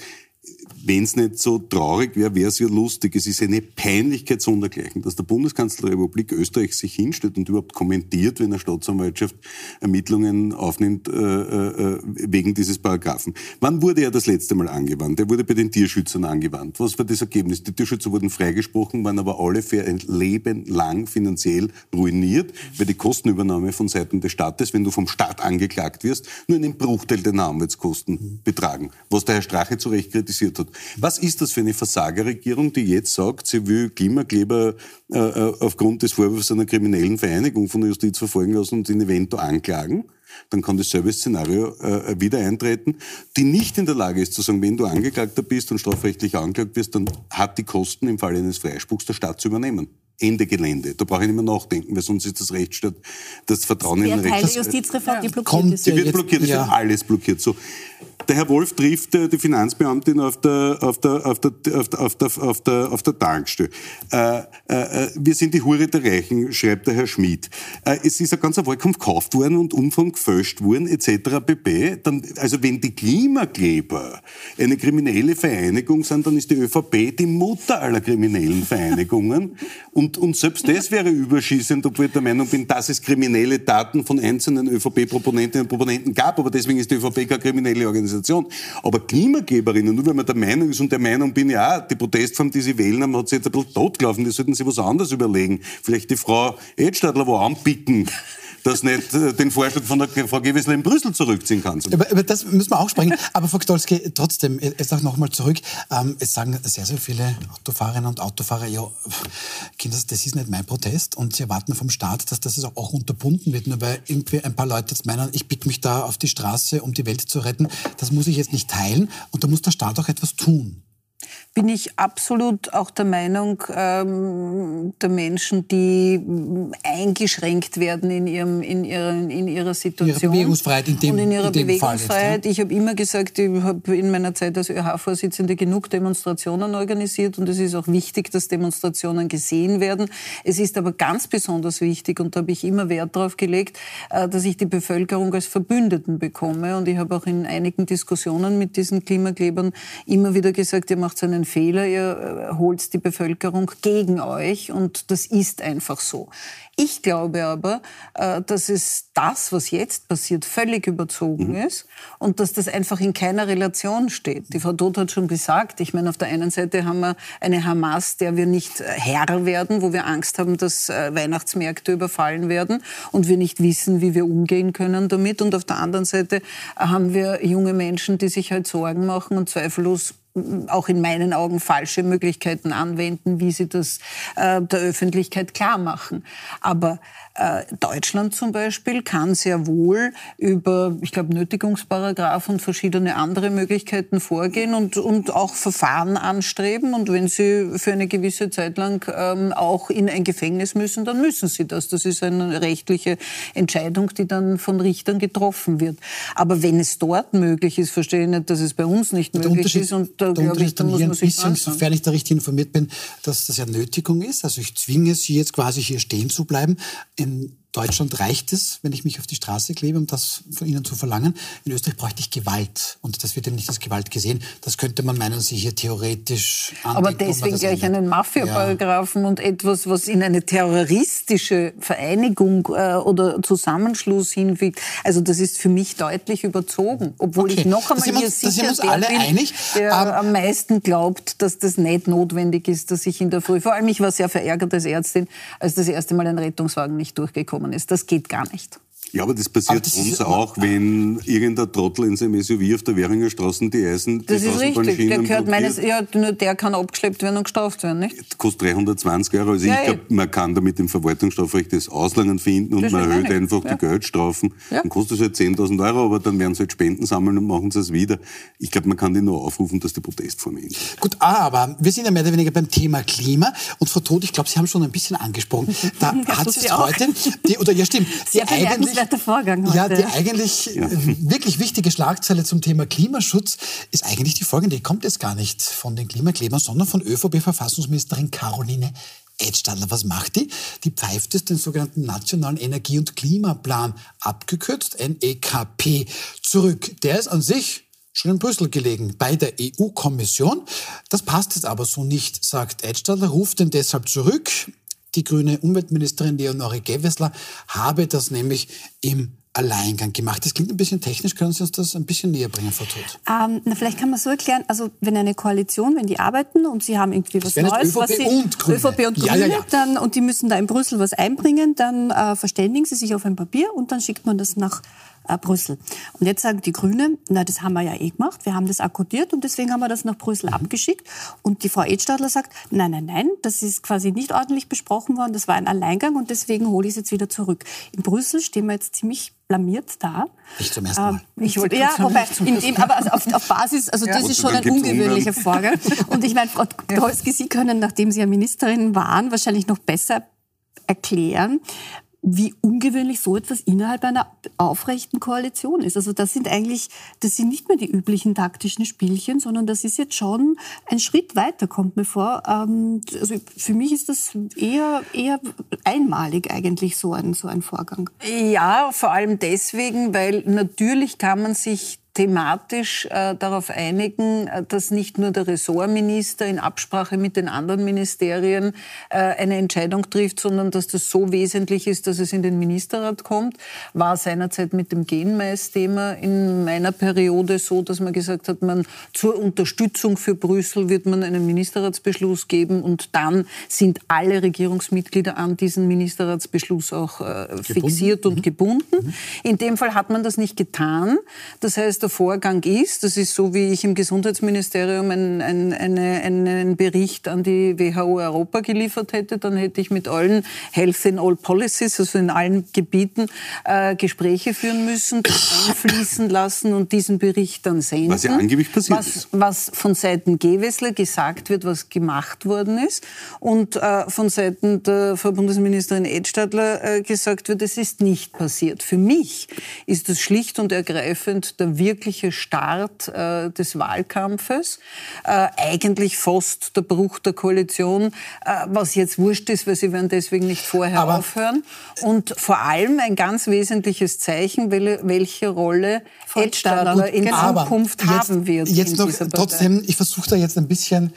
wenn es nicht so traurig wäre, wäre es ja lustig. Es ist eine Peinlichkeit sondergleichen, dass der Bundeskanzler der Republik Österreich sich hinstellt und überhaupt kommentiert, wenn eine Staatsanwaltschaft Ermittlungen aufnimmt äh, äh, äh, wegen dieses Paragraphen. Wann wurde er das letzte Mal angewandt? Er wurde bei den Tierschützern angewandt. Was war das Ergebnis? Die Tierschützer wurden freigesprochen, waren aber alle für ein Leben lang finanziell ruiniert, weil die Kostenübernahme von Seiten des Staates, wenn du vom Staat angeklagt wirst, nur einen Bruchteil deiner Anwaltskosten betragen. Was der Herr Strache zu Recht kritisiert hat. Was ist das für eine Versagerregierung, die jetzt sagt, sie will Klimakleber äh, äh, aufgrund des Vorwurfs einer kriminellen Vereinigung von der Justiz verfolgen lassen und in Evento anklagen? dann kann dasselbe Szenario äh, wieder eintreten, die nicht in der Lage ist zu sagen, wenn du Angeklagter bist und strafrechtlich angeklagt wirst, dann hat die Kosten im Falle eines Freispruchs der Staat zu übernehmen. Ende Gelände. Da brauche ich nicht mehr nachdenken, weil sonst ist das Rechtsstaat, das Vertrauen das in den Rechtsstaat. Teil der Justizreform, die blockiert ist. Die wird blockiert, es ja. wird alles blockiert. So. Der Herr Wolf trifft äh, die Finanzbeamtin auf der, auf der, auf der, auf der, auf der, auf der, auf der Tankstelle. Äh, äh, äh, wir sind die Hure der Reichen, schreibt der Herr Schmid. Äh, es ist ein ganzer Wahlkampf gekauft worden und Umfang gefälscht worden, etc. pp. Dann, also wenn die Klimakleber eine kriminelle Vereinigung sind, dann ist die ÖVP die Mutter aller kriminellen Vereinigungen. Und, und selbst das wäre überschießend, obwohl ich der Meinung bin, dass es kriminelle Taten von einzelnen ÖVP-Proponentinnen und Proponenten gab. Aber deswegen ist die ÖVP keine kriminelle Organisation. Organisation. Aber Klimageberinnen, nur wenn man der Meinung ist und der Meinung bin, ja, die Protestform, die sie wählen haben, hat sie jetzt ein bisschen totgelaufen, die sollten sich was anderes überlegen. Vielleicht die Frau Edstadler wo anpicken dass nicht äh, den Vorschlag von der Frau Gewessler in Brüssel zurückziehen kann. Über, über, das müssen wir auch sprechen. Aber Frau Gstolski, trotzdem, jetzt auch nochmal zurück. Ähm, es sagen sehr, sehr viele Autofahrerinnen und Autofahrer, ja, Kinder, das ist nicht mein Protest. Und sie erwarten vom Staat, dass das auch unterbunden wird. Nur weil irgendwie ein paar Leute jetzt meinen, ich bitte mich da auf die Straße, um die Welt zu retten. Das muss ich jetzt nicht teilen. Und da muss der Staat auch etwas tun. Bin ich absolut auch der Meinung ähm, der Menschen, die eingeschränkt werden in, ihrem, in, ihren, in ihrer Situation. Ihre Bewegungsfreiheit in dem Und in ihrer in Bewegungsfreiheit. Fall jetzt, ja? Ich habe immer gesagt, ich habe in meiner Zeit als ÖH-Vorsitzende genug Demonstrationen organisiert und es ist auch wichtig, dass Demonstrationen gesehen werden. Es ist aber ganz besonders wichtig und da habe ich immer Wert darauf gelegt, äh, dass ich die Bevölkerung als Verbündeten bekomme. Und ich habe auch in einigen Diskussionen mit diesen Klimaklebern immer wieder gesagt, ihr macht einen Fehler, ihr äh, holt die Bevölkerung gegen euch und das ist einfach so. Ich glaube aber, äh, dass es das, was jetzt passiert, völlig überzogen mhm. ist und dass das einfach in keiner Relation steht. Die Frau Todt hat schon gesagt, ich meine, auf der einen Seite haben wir eine Hamas, der wir nicht Herr werden, wo wir Angst haben, dass äh, Weihnachtsmärkte überfallen werden und wir nicht wissen, wie wir umgehen können damit. Und auf der anderen Seite haben wir junge Menschen, die sich halt Sorgen machen und zweifellos auch in meinen Augen falsche Möglichkeiten anwenden, wie sie das äh, der Öffentlichkeit klar machen. Aber äh, Deutschland zum Beispiel kann sehr wohl über, ich glaube, Nötigungsparagraf und verschiedene andere Möglichkeiten vorgehen und, und auch Verfahren anstreben. Und wenn sie für eine gewisse Zeit lang ähm, auch in ein Gefängnis müssen, dann müssen sie das. Das ist eine rechtliche Entscheidung, die dann von Richtern getroffen wird. Aber wenn es dort möglich ist, verstehe ich nicht, dass es bei uns nicht möglich ist. Und da glaube ich, da muss man sich bisschen, sofern ich da richtig informiert bin, dass das ja Nötigung ist. Also ich zwinge Sie jetzt quasi hier stehen zu bleiben. In Deutschland reicht es, wenn ich mich auf die Straße klebe, um das von Ihnen zu verlangen. In Österreich bräuchte ich Gewalt. Und das wird eben nicht als Gewalt gesehen. Das könnte man meinen, Sie hier theoretisch Aber deswegen gleich einen Mafia-Paragraphen ja. und etwas, was in eine terroristische Vereinigung äh, oder Zusammenschluss hinfügt. Also das ist für mich deutlich überzogen. Obwohl okay. ich noch einmal hier uns, sicher der alle bin, einig. der um, am meisten glaubt, dass das nicht notwendig ist, dass ich in der Früh, vor allem ich war sehr verärgert als Ärztin, als das erste Mal ein Rettungswagen nicht durchgekommen gekommen ist. Das geht gar nicht. Ja, aber das passiert aber das uns auch, wenn irgendein Trottel in seinem SUV auf der Währinger Straße die Eisen... Das ist richtig, der gehört meines, ja, nur der kann abgeschleppt werden und gestraft werden, nicht? Das kostet 320 Euro. Also ja, ich glaube, man kann da mit dem Verwaltungsstrafrecht das Auslangen finden und man erhöht einfach ja. die Geldstrafen. Ja. Dann kostet es halt 10.000 Euro, aber dann werden sie halt Spenden sammeln und machen sie es wieder. Ich glaube, man kann die nur aufrufen, dass die Protestform endet. Gut, aber wir sind ja mehr oder weniger beim Thema Klima und Frau Todt, ich glaube, Sie haben schon ein bisschen angesprochen. Da [LAUGHS] hat es heute, die, oder ja stimmt, [LAUGHS] die eigentlich... Vorgang heute. Ja, die eigentlich ja. wirklich wichtige Schlagzeile zum Thema Klimaschutz ist eigentlich die folgende. Die kommt jetzt gar nicht von den Klimaklebern, sondern von ÖVP-Verfassungsministerin Caroline Edstadler. Was macht die? Die pfeift es den sogenannten Nationalen Energie- und Klimaplan, abgekürzt NEKP, zurück. Der ist an sich schon in Brüssel gelegen, bei der EU-Kommission. Das passt jetzt aber so nicht, sagt Edstadler, ruft den deshalb zurück. Die grüne Umweltministerin Leonore Gewessler habe das nämlich im Alleingang gemacht. Das klingt ein bisschen technisch. Können Sie uns das ein bisschen näher bringen, Frau Todt? Ähm, na, vielleicht kann man so erklären, also wenn eine Koalition, wenn die arbeiten und sie haben irgendwie was Neues, ÖVP was sie, und Grüne. ÖVP und Grüne, ja, ja, ja. Dann, und die müssen da in Brüssel was einbringen, dann äh, verständigen sie sich auf ein Papier und dann schickt man das nach äh, Brüssel. Und jetzt sagen die Grünen, na, das haben wir ja eh gemacht, wir haben das akkordiert und deswegen haben wir das nach Brüssel mhm. abgeschickt. Und die Frau Edstadler sagt, nein, nein, nein, das ist quasi nicht ordentlich besprochen worden, das war ein Alleingang und deswegen hole ich es jetzt wieder zurück. In Brüssel stehen wir jetzt ziemlich blamiert da. Nicht zum ersten Mal. Ähm, ich wollte ja, wobei, in, in, aber also auf, auf, Basis, also ja. das ist schon ein ungewöhnlicher Vorgang. [LAUGHS] Und ich meine, Frau Dolski, Sie können, nachdem Sie ja Ministerin waren, wahrscheinlich noch besser erklären, wie ungewöhnlich so etwas innerhalb einer aufrechten Koalition ist. Also das sind eigentlich, das sind nicht mehr die üblichen taktischen Spielchen, sondern das ist jetzt schon ein Schritt weiter, kommt mir vor. Ähm, also für mich ist das eher, eher einmalig eigentlich so ein, so ein Vorgang. Ja, vor allem deswegen, weil natürlich kann man sich thematisch äh, darauf einigen, äh, dass nicht nur der Ressortminister in Absprache mit den anderen Ministerien äh, eine Entscheidung trifft, sondern dass das so wesentlich ist, dass es in den Ministerrat kommt. War seinerzeit mit dem Genmais-Thema in meiner Periode so, dass man gesagt hat, man zur Unterstützung für Brüssel wird man einen Ministerratsbeschluss geben und dann sind alle Regierungsmitglieder an diesen Ministerratsbeschluss auch äh, fixiert und mhm. gebunden. Mhm. In dem Fall hat man das nicht getan. Das heißt, das der Vorgang ist. Das ist so, wie ich im Gesundheitsministerium einen, einen, einen Bericht an die WHO Europa geliefert hätte. Dann hätte ich mit allen Health in All Policies, also in allen Gebieten, äh, Gespräche führen müssen, [COUGHS] einfließen lassen und diesen Bericht dann senden. Was ja angeblich passiert was, ist. Was von Seiten Gewessler gesagt wird, was gemacht worden ist. Und äh, von Seiten der Frau Bundesministerin Edstadler äh, gesagt wird, es ist nicht passiert. Für mich ist das schlicht und ergreifend der wirkliche Start äh, des Wahlkampfes. Äh, eigentlich fast der Bruch der Koalition, äh, was jetzt wurscht ist, weil sie werden deswegen nicht vorher Aber aufhören. Und vor allem ein ganz wesentliches Zeichen, welche Rolle Edstadler in. Zukunft jetzt, haben wird. Jetzt noch trotzdem, ich versuche da jetzt ein bisschen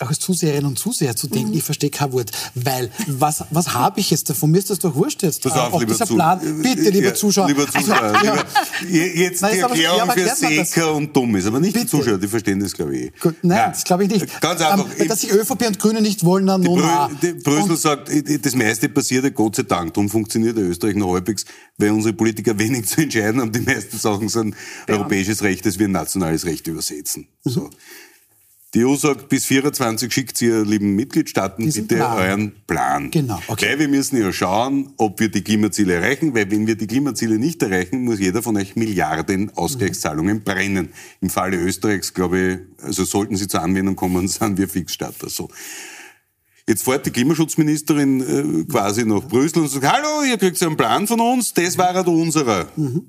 auch als Zuseherinnen und Zuseher zu denken, mhm. ich verstehe kein Wort. Weil, was, was habe ich jetzt davon? Mir ist das doch wurscht jetzt. Pass auf, lieber dieser Plan. Bitte, lieber ja, Zuschauer. Lieber Zuschauer, also, ja. lieber, jetzt Nein, die Erklärung für Seker und dumm ist, aber nicht Bitte. die Zuschauer, die verstehen das, glaube ich. Gut, nein, ja. das glaube ich nicht. Ganz einfach. Ähm, dass sich ÖVP und Grüne nicht wollen, dann die Brüssel sagt, das meiste passiert Gott sei Dank. Darum funktioniert Österreich noch halbwegs, weil unsere Politiker [LAUGHS] wenig zu entscheiden haben. Die meisten Sachen sind europäisches Recht, das wir in nationales Recht übersetzen. So. Mhm. Die EU sagt, bis 24 schickt ihr, lieben Mitgliedstaaten, Diesen bitte Plan. euren Plan. Genau. Okay. Weil wir müssen ja schauen, ob wir die Klimaziele erreichen, weil wenn wir die Klimaziele nicht erreichen, muss jeder von euch Milliarden Ausgleichszahlungen mhm. brennen. Im Falle Österreichs, glaube ich, also sollten sie zur Anwendung kommen, [LAUGHS] sind wir Fixstarter. So. Jetzt fährt die Klimaschutzministerin äh, quasi nach Brüssel und sagt, hallo, ihr kriegt einen Plan von uns, das war halt unserer. Mhm.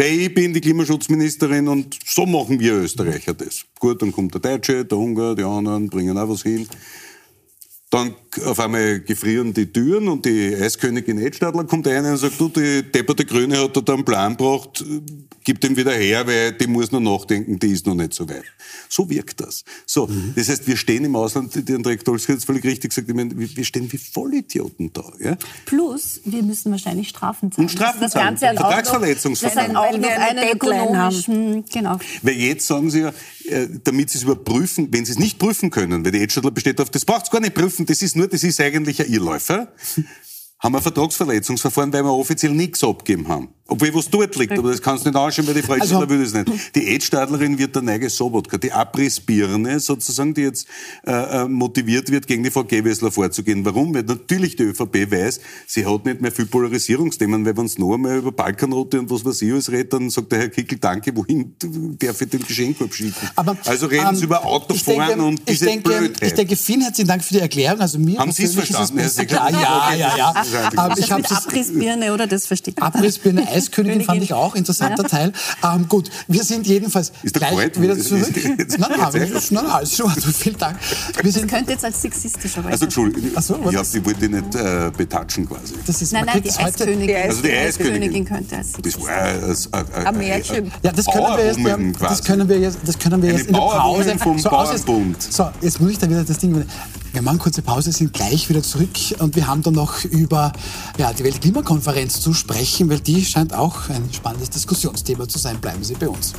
Weil ich bin die Klimaschutzministerin und so machen wir Österreicher das. Gut, dann kommt der Deutsche, der Ungar, die anderen bringen auch was hin. Dann auf einmal gefrieren die Türen und die Eiskönigin Edstadler kommt rein und sagt, du, die depperte Grüne hat da einen Plan gebracht, gib den wieder her, weil die muss noch nachdenken, die ist noch nicht so weit. So wirkt das. So, mhm. das heißt, wir stehen im Ausland, die Andrea Dolski hat es völlig richtig gesagt, ich meine, wir stehen wie Vollidioten da. Ja? Plus, wir müssen wahrscheinlich Strafen zahlen. Und Strafen das zahlen. Ganze Vertragsverletzungsverfahren. Das auch noch einen ökonomischen, genau. Weil jetzt sagen sie ja, damit sie es überprüfen, wenn sie es nicht prüfen können, weil die Edstadler besteht auf, das braucht es gar nicht prüfen, das ist nur, das ist eigentlich ein Irrläufer, haben wir ein Vertragsverletzungsverfahren, weil wir offiziell nichts abgegeben haben. Obwohl was dort liegt, aber das kannst du nicht anschauen, weil die Freizügler also, will das nicht. Die Edstadlerin wird der neige Sobotka, die Abrissbirne sozusagen, die jetzt äh, äh, motiviert wird, gegen die Frau Gewessler vorzugehen. Warum? Weil natürlich die ÖVP weiß, sie hat nicht mehr viel Polarisierungsthemen, weil wenn es noch einmal über Balkanroute und was weiß ich alles redet, dann sagt der Herr Kickel, danke, wohin darf ich den Geschenkkorb schicken? Aber, also reden ähm, Sie über Autofahren denke, und diese ich denke, Blödheit. Ich denke, vielen herzlichen Dank für die Erklärung. Also mir Haben Sie es verstanden, Herr Sekretär? Ja, ja, ja. ja. ich mit Abrissbirne, oder? Das verstehe ich. Abrissbirne, Eiskönigin fand ich auch, interessanter Teil. Ähm, gut, wir sind jedenfalls ist gleich kalt? wieder zurück. nein, nein, nein, nein, alles schon. Also vielen Dank. Wir sind das könnte jetzt als sexistisch aber Also Entschuldigung, Ach so, ich, hab, ich wollte nicht äh, betatschen quasi. Das ist, nein, nein, die Eiskönigin. Also die Eiskönigin könnte als Das war ein, ein Märchen. Ja, das können wir jetzt, das können wir jetzt, das können wir jetzt in der Pause. Vom so, Bauernbund. So, jetzt muss ich da wieder das Ding wir machen kurze Pause, sind gleich wieder zurück und wir haben dann noch über ja, die Weltklimakonferenz zu sprechen, weil die scheint auch ein spannendes Diskussionsthema zu sein. Bleiben Sie bei uns.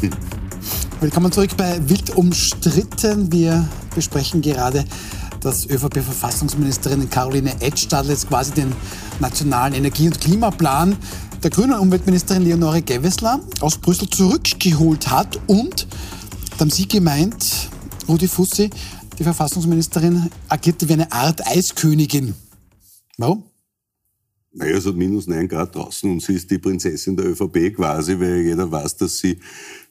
[LAUGHS] Willkommen zurück bei Wild umstritten. Wir besprechen gerade dass ÖVP-Verfassungsministerin Caroline Edstadler jetzt quasi den nationalen Energie- und Klimaplan der grünen Umweltministerin Leonore Gewessler aus Brüssel zurückgeholt hat. Und da haben Sie gemeint, Rudi Fussi, die Verfassungsministerin agierte wie eine Art Eiskönigin. Warum? Naja, es hat minus 9 Grad draußen und sie ist die Prinzessin der ÖVP quasi, weil jeder weiß, dass sie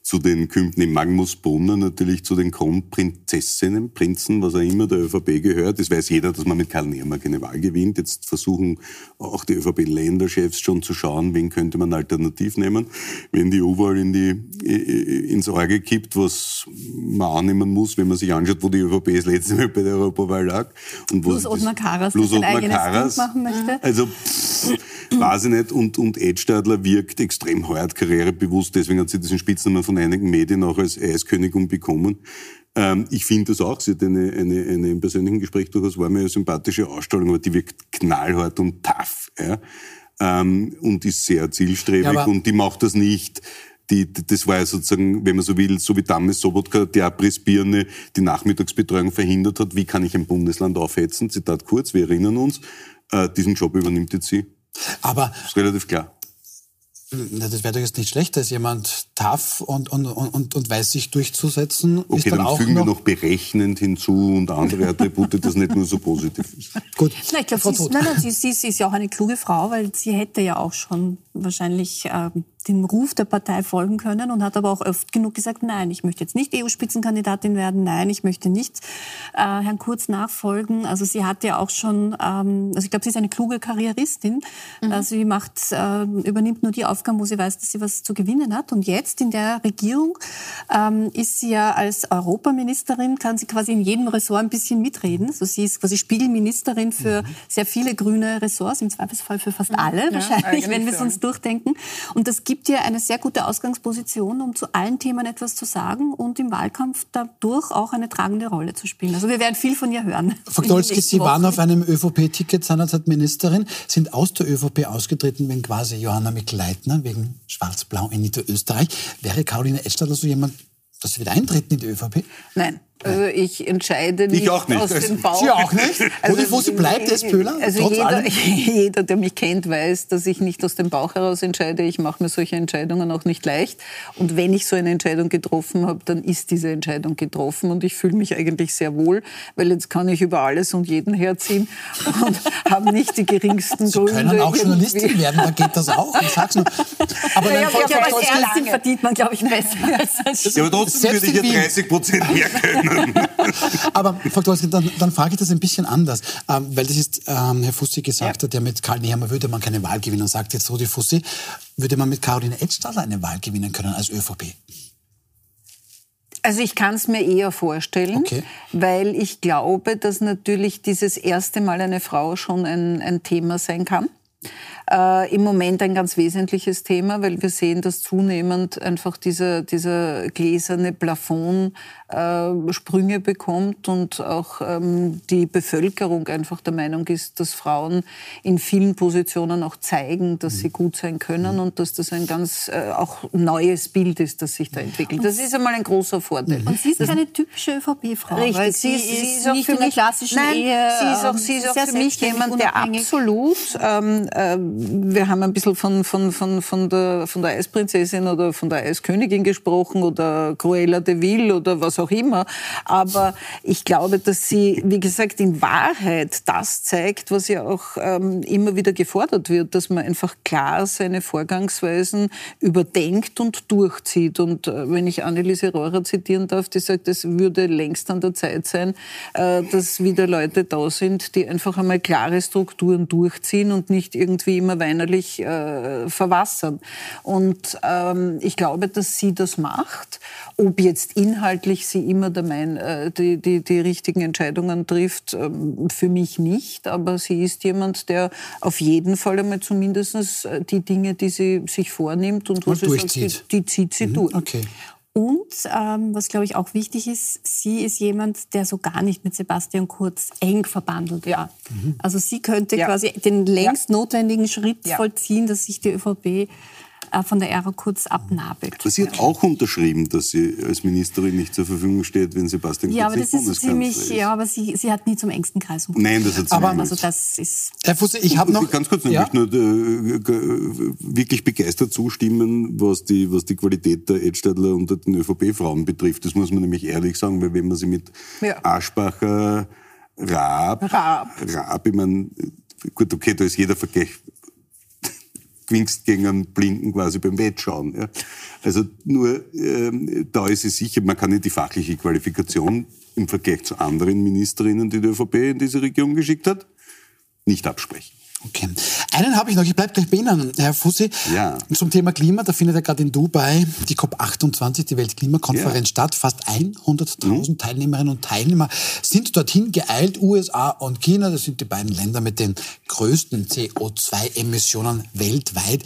zu den Künften im Magnusbrunner natürlich zu den Kronprinzessinnen, Prinzen, was auch immer der ÖVP gehört. Das weiß jeder, dass man mit Karl Nehammer eine Wahl gewinnt. Jetzt versuchen auch die ÖVP-Länderchefs schon zu schauen, wen könnte man alternativ nehmen. Wenn die U-Wahl in die, ins Auge kippt, was man annehmen muss, wenn man sich anschaut, wo die ÖVP das letzte Mal bei der Europawahl lag. Und plus Ottmar Karas, plus ein eigenes Karas, machen möchte. Also, pff, weiß ich nicht. Und, und Ed Stadler wirkt extrem hart karrierebewusst. Deswegen hat sie diesen Spitznamen von einigen Medien auch als Eiskönigin bekommen. Ähm, ich finde das auch. Sie hat eine, eine, eine im persönlichen Gespräch durchaus war mir eine sympathische Ausstrahlung, aber die wirkt knallhart und tough. Ja? Ähm, und ist sehr zielstrebig ja, und die macht das nicht. Die, das war ja sozusagen, wenn man so will, so wie damals Sobotka die Abrissbirne die Nachmittagsbetreuung verhindert hat. Wie kann ich ein Bundesland aufhetzen? Zitat kurz, wir erinnern uns. Äh, diesen Job übernimmt jetzt sie. Aber das ist relativ klar. Na, das wäre doch jetzt nicht schlecht, dass jemand tough und, und, und, und weiß sich durchzusetzen. Okay, ist dann, dann auch fügen noch wir noch berechnend hinzu und andere Attribute, das nicht nur so positiv ist. [LAUGHS] Gut. Na, ich glaube, sie, ist- nein, nein, sie, sie, sie ist ja auch eine kluge Frau, weil sie hätte ja auch schon wahrscheinlich ähm, dem Ruf der Partei folgen können und hat aber auch oft genug gesagt, nein, ich möchte jetzt nicht EU-Spitzenkandidatin werden, nein, ich möchte nicht äh, Herrn Kurz nachfolgen. Also sie hat ja auch schon, ähm, also ich glaube, sie ist eine kluge Karrieristin. Äh, sie macht, äh, übernimmt nur die Aufgaben, wo sie weiß, dass sie was zu gewinnen hat. Und jetzt in der Regierung ähm, ist sie ja als Europaministerin, kann sie quasi in jedem Ressort ein bisschen mitreden. Also sie ist quasi Spiegelministerin für sehr viele grüne Ressorts, im Zweifelsfall für fast alle wahrscheinlich, eigentlich wenn wir es uns durchdenken. Und das gibt ihr eine sehr gute Ausgangsposition, um zu allen Themen etwas zu sagen und im Wahlkampf dadurch auch eine tragende Rolle zu spielen. Also wir werden viel von ihr hören. Frau Dolski, Sie waren auf einem ÖVP-Ticket seinerzeit Ministerin, sind aus der ÖVP ausgetreten wegen quasi Johanna Mikl-Leitner, wegen Schwarz-Blau in Niederösterreich. Wäre Caroline Edstadler so jemand, dass Sie wieder eintreten in die ÖVP? Nein, also ich entscheide nicht, auch nicht. aus Also dem Bauch. Sie auch nicht? Oder wo sie bleibt, ist Pöhler, Also jeder, [LAUGHS] jeder, der mich kennt, weiß, dass ich nicht aus dem Bauch heraus entscheide. Ich mache mir solche Entscheidungen auch nicht leicht. Und wenn ich so eine Entscheidung getroffen habe, dann ist diese Entscheidung getroffen. Und ich fühle mich eigentlich sehr wohl, weil jetzt kann ich über alles und jeden herziehen und [LAUGHS] habe nicht die geringsten Sie Gründe. können auch irgendwie- Journalistin werden, da geht das auch. Ich sag's nur. Aber Ja, ja, ja, verdient man, glaube ich, besser als Ja, aber trotzdem würde ich ja in Wien. 30 Prozent mehr können. Aber Frau Dolski, dann, dann frage ich das ein bisschen anders, ähm, weil das ist, ähm, Herr Fussi gesagt hat, ja mit Karl Nehammer würde man keine Wahl gewinnen, sagt jetzt Rudi Fussi, würde man mit Caroline Edstadler eine Wahl gewinnen können als ÖVP? Also ich kann es mir eher vorstellen, Okay. weil ich glaube, dass natürlich dieses erste Mal eine Frau schon ein, ein Thema sein kann. Äh, Im Moment ein ganz wesentliches Thema, weil wir sehen, dass zunehmend einfach dieser, dieser gläserne Plafond äh, Sprünge bekommt und auch ähm, die Bevölkerung einfach der Meinung ist, dass Frauen in vielen Positionen auch zeigen, dass sie gut sein können und dass das ein ganz äh, auch neues Bild ist, das sich da entwickelt. Das ist einmal ein großer Vorteil. Und sie ist keine typische ÖVP-Frau. Richtig, weil sie ist, sie ist auch nicht für mich, klassischen nein, Ehe. sie ist auch, ähm, sie ist auch für mich jemand, der absolut, ähm, äh, wir haben ein bisschen von, von, von, von, der, von der Eisprinzessin oder von der Eiskönigin gesprochen oder Cruella de Vil oder was auch immer, aber ich glaube, dass sie, wie gesagt, in Wahrheit das zeigt, was ja auch ähm, immer wieder gefordert wird, dass man einfach klar seine Vorgangsweisen überdenkt und durchzieht. Und äh, wenn ich Anneliese Rohrer zitieren darf, die sagt, es würde längst an der Zeit sein, äh, dass wieder Leute da sind, die einfach einmal klare Strukturen durchziehen und nicht irgendwie immer weinerlich äh, verwassern. Und ähm, ich glaube, dass sie das macht. Ob jetzt inhaltlich sie immer der mein, äh, die, die, die richtigen Entscheidungen trifft, ähm, für mich nicht. Aber sie ist jemand, der auf jeden Fall einmal zumindest äh, die Dinge, die sie sich vornimmt und wo Und sie sagt, die, die zieht sie durch. Okay. Und ähm, was, glaube ich, auch wichtig ist, sie ist jemand, der so gar nicht mit Sebastian Kurz eng verbandelt war. Also sie könnte Ja. quasi den längst notwendigen Schritt Ja. vollziehen, dass sich die ÖVP von der Ära Kurz abnabelt. Sie hat auch unterschrieben, dass sie als Ministerin nicht zur Verfügung steht, wenn Sebastian Ja, aber Kurz das nicht ist ziemlich, ist. ja, aber sie, sie hat nie zum engsten Kreis umgebracht. Nein, das hat sie Aber- niemals. Also das ist Herr Fussi, ich habe noch... Ganz kurz, ja? nur äh, wirklich begeistert zustimmen, was die, was die Qualität der Edstadler und den ÖVP-Frauen betrifft. Das muss man nämlich ehrlich sagen, weil wenn man sie mit Ja. Aschbacher, Raab, Raab. Raab, ich meine, gut, okay, da ist jeder Vergleich Quinkstgängern blinken quasi beim Wettschauen. Ja. Also nur, ähm, da ist es sicher, man kann nicht die fachliche Qualifikation im Vergleich zu anderen Ministerinnen, die die ÖVP in diese Regierung geschickt hat, nicht absprechen. Okay. Einen habe ich noch, ich bleibe gleich bei Ihnen, Herr Fussi. Ja. Zum Thema Klima, da findet ja gerade in Dubai die COP28, die Weltklimakonferenz, Ja. Mhm. statt. Fast 100.000 Teilnehmerinnen und Teilnehmer sind dorthin geeilt. USA und China, das sind die beiden Länder mit den größten CO2-Emissionen weltweit.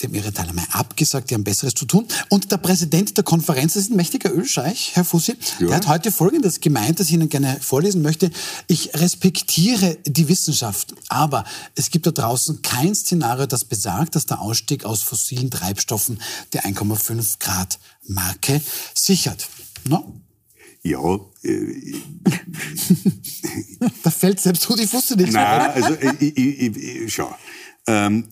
Die haben ihre Teilnahme abgesagt, die haben Besseres zu tun. Und der Präsident der Konferenz, das ist ein mächtiger Ölscheich, Herr Fussi, ja. der hat heute Folgendes gemeint, das ich Ihnen gerne vorlesen möchte. Ich respektiere die Wissenschaft, aber es gibt da draußen kein Szenario, das besagt, dass der Ausstieg aus fossilen Treibstoffen die 1,5 Grad Marke sichert. No? Ja. Äh, [LAUGHS] da fällt selbst Rudi Fusse nicht Nein, also äh, ich, ich, ich, schau. Ähm,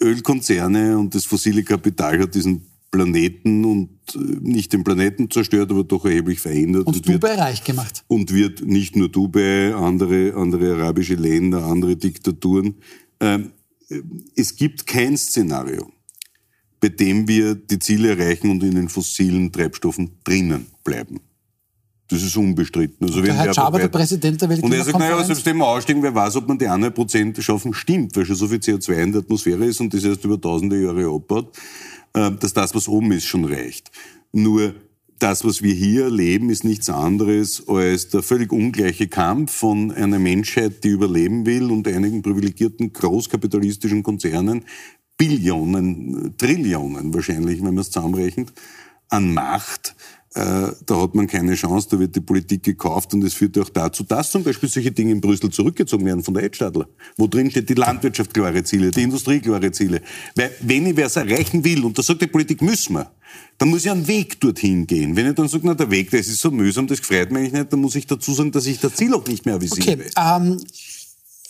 Ölkonzerne und das fossile Kapital hat diesen Planeten und äh, nicht den Planeten zerstört, aber doch erheblich verändert. Und, und Dubai wird, reich gemacht. Und wird nicht nur Dubai, andere, andere arabische Länder, andere Diktaturen. Ähm, es gibt kein Szenario, bei dem wir die Ziele erreichen und in den fossilen Treibstoffen drinnen bleiben. Das ist unbestritten. Also der Herr Schaber, der Präsident der Und er sagt, naja, selbst wenn wir aussteigen, wer weiß, ob man die 100 Prozent schaffen, stimmt, weil schon so viel CO2 in der Atmosphäre ist und das erst über tausende Jahre abbaut, äh, dass das, was oben ist, schon reicht. Nur das, was wir hier erleben, ist nichts anderes als der völlig ungleiche Kampf von einer Menschheit, die überleben will und einigen privilegierten großkapitalistischen Konzernen, Billionen, Trillionen wahrscheinlich, wenn man es zusammenrechnet, an Macht, da hat man keine Chance, da wird die Politik gekauft und es führt auch dazu, dass zum Beispiel solche Dinge in Brüssel zurückgezogen werden von der Edstadler, wo drin steht die Landwirtschaft klare Ziele, die Industrie klare Ziele. Weil wenn ich was erreichen will, und da sagt die Politik, müssen wir, dann muss ich einen Weg dorthin gehen. Wenn ich dann sage, na der Weg, das ist so mühsam, das gefreut mich nicht, dann muss ich dazu sagen, dass ich das Ziel auch nicht mehr visiere. Okay, ähm,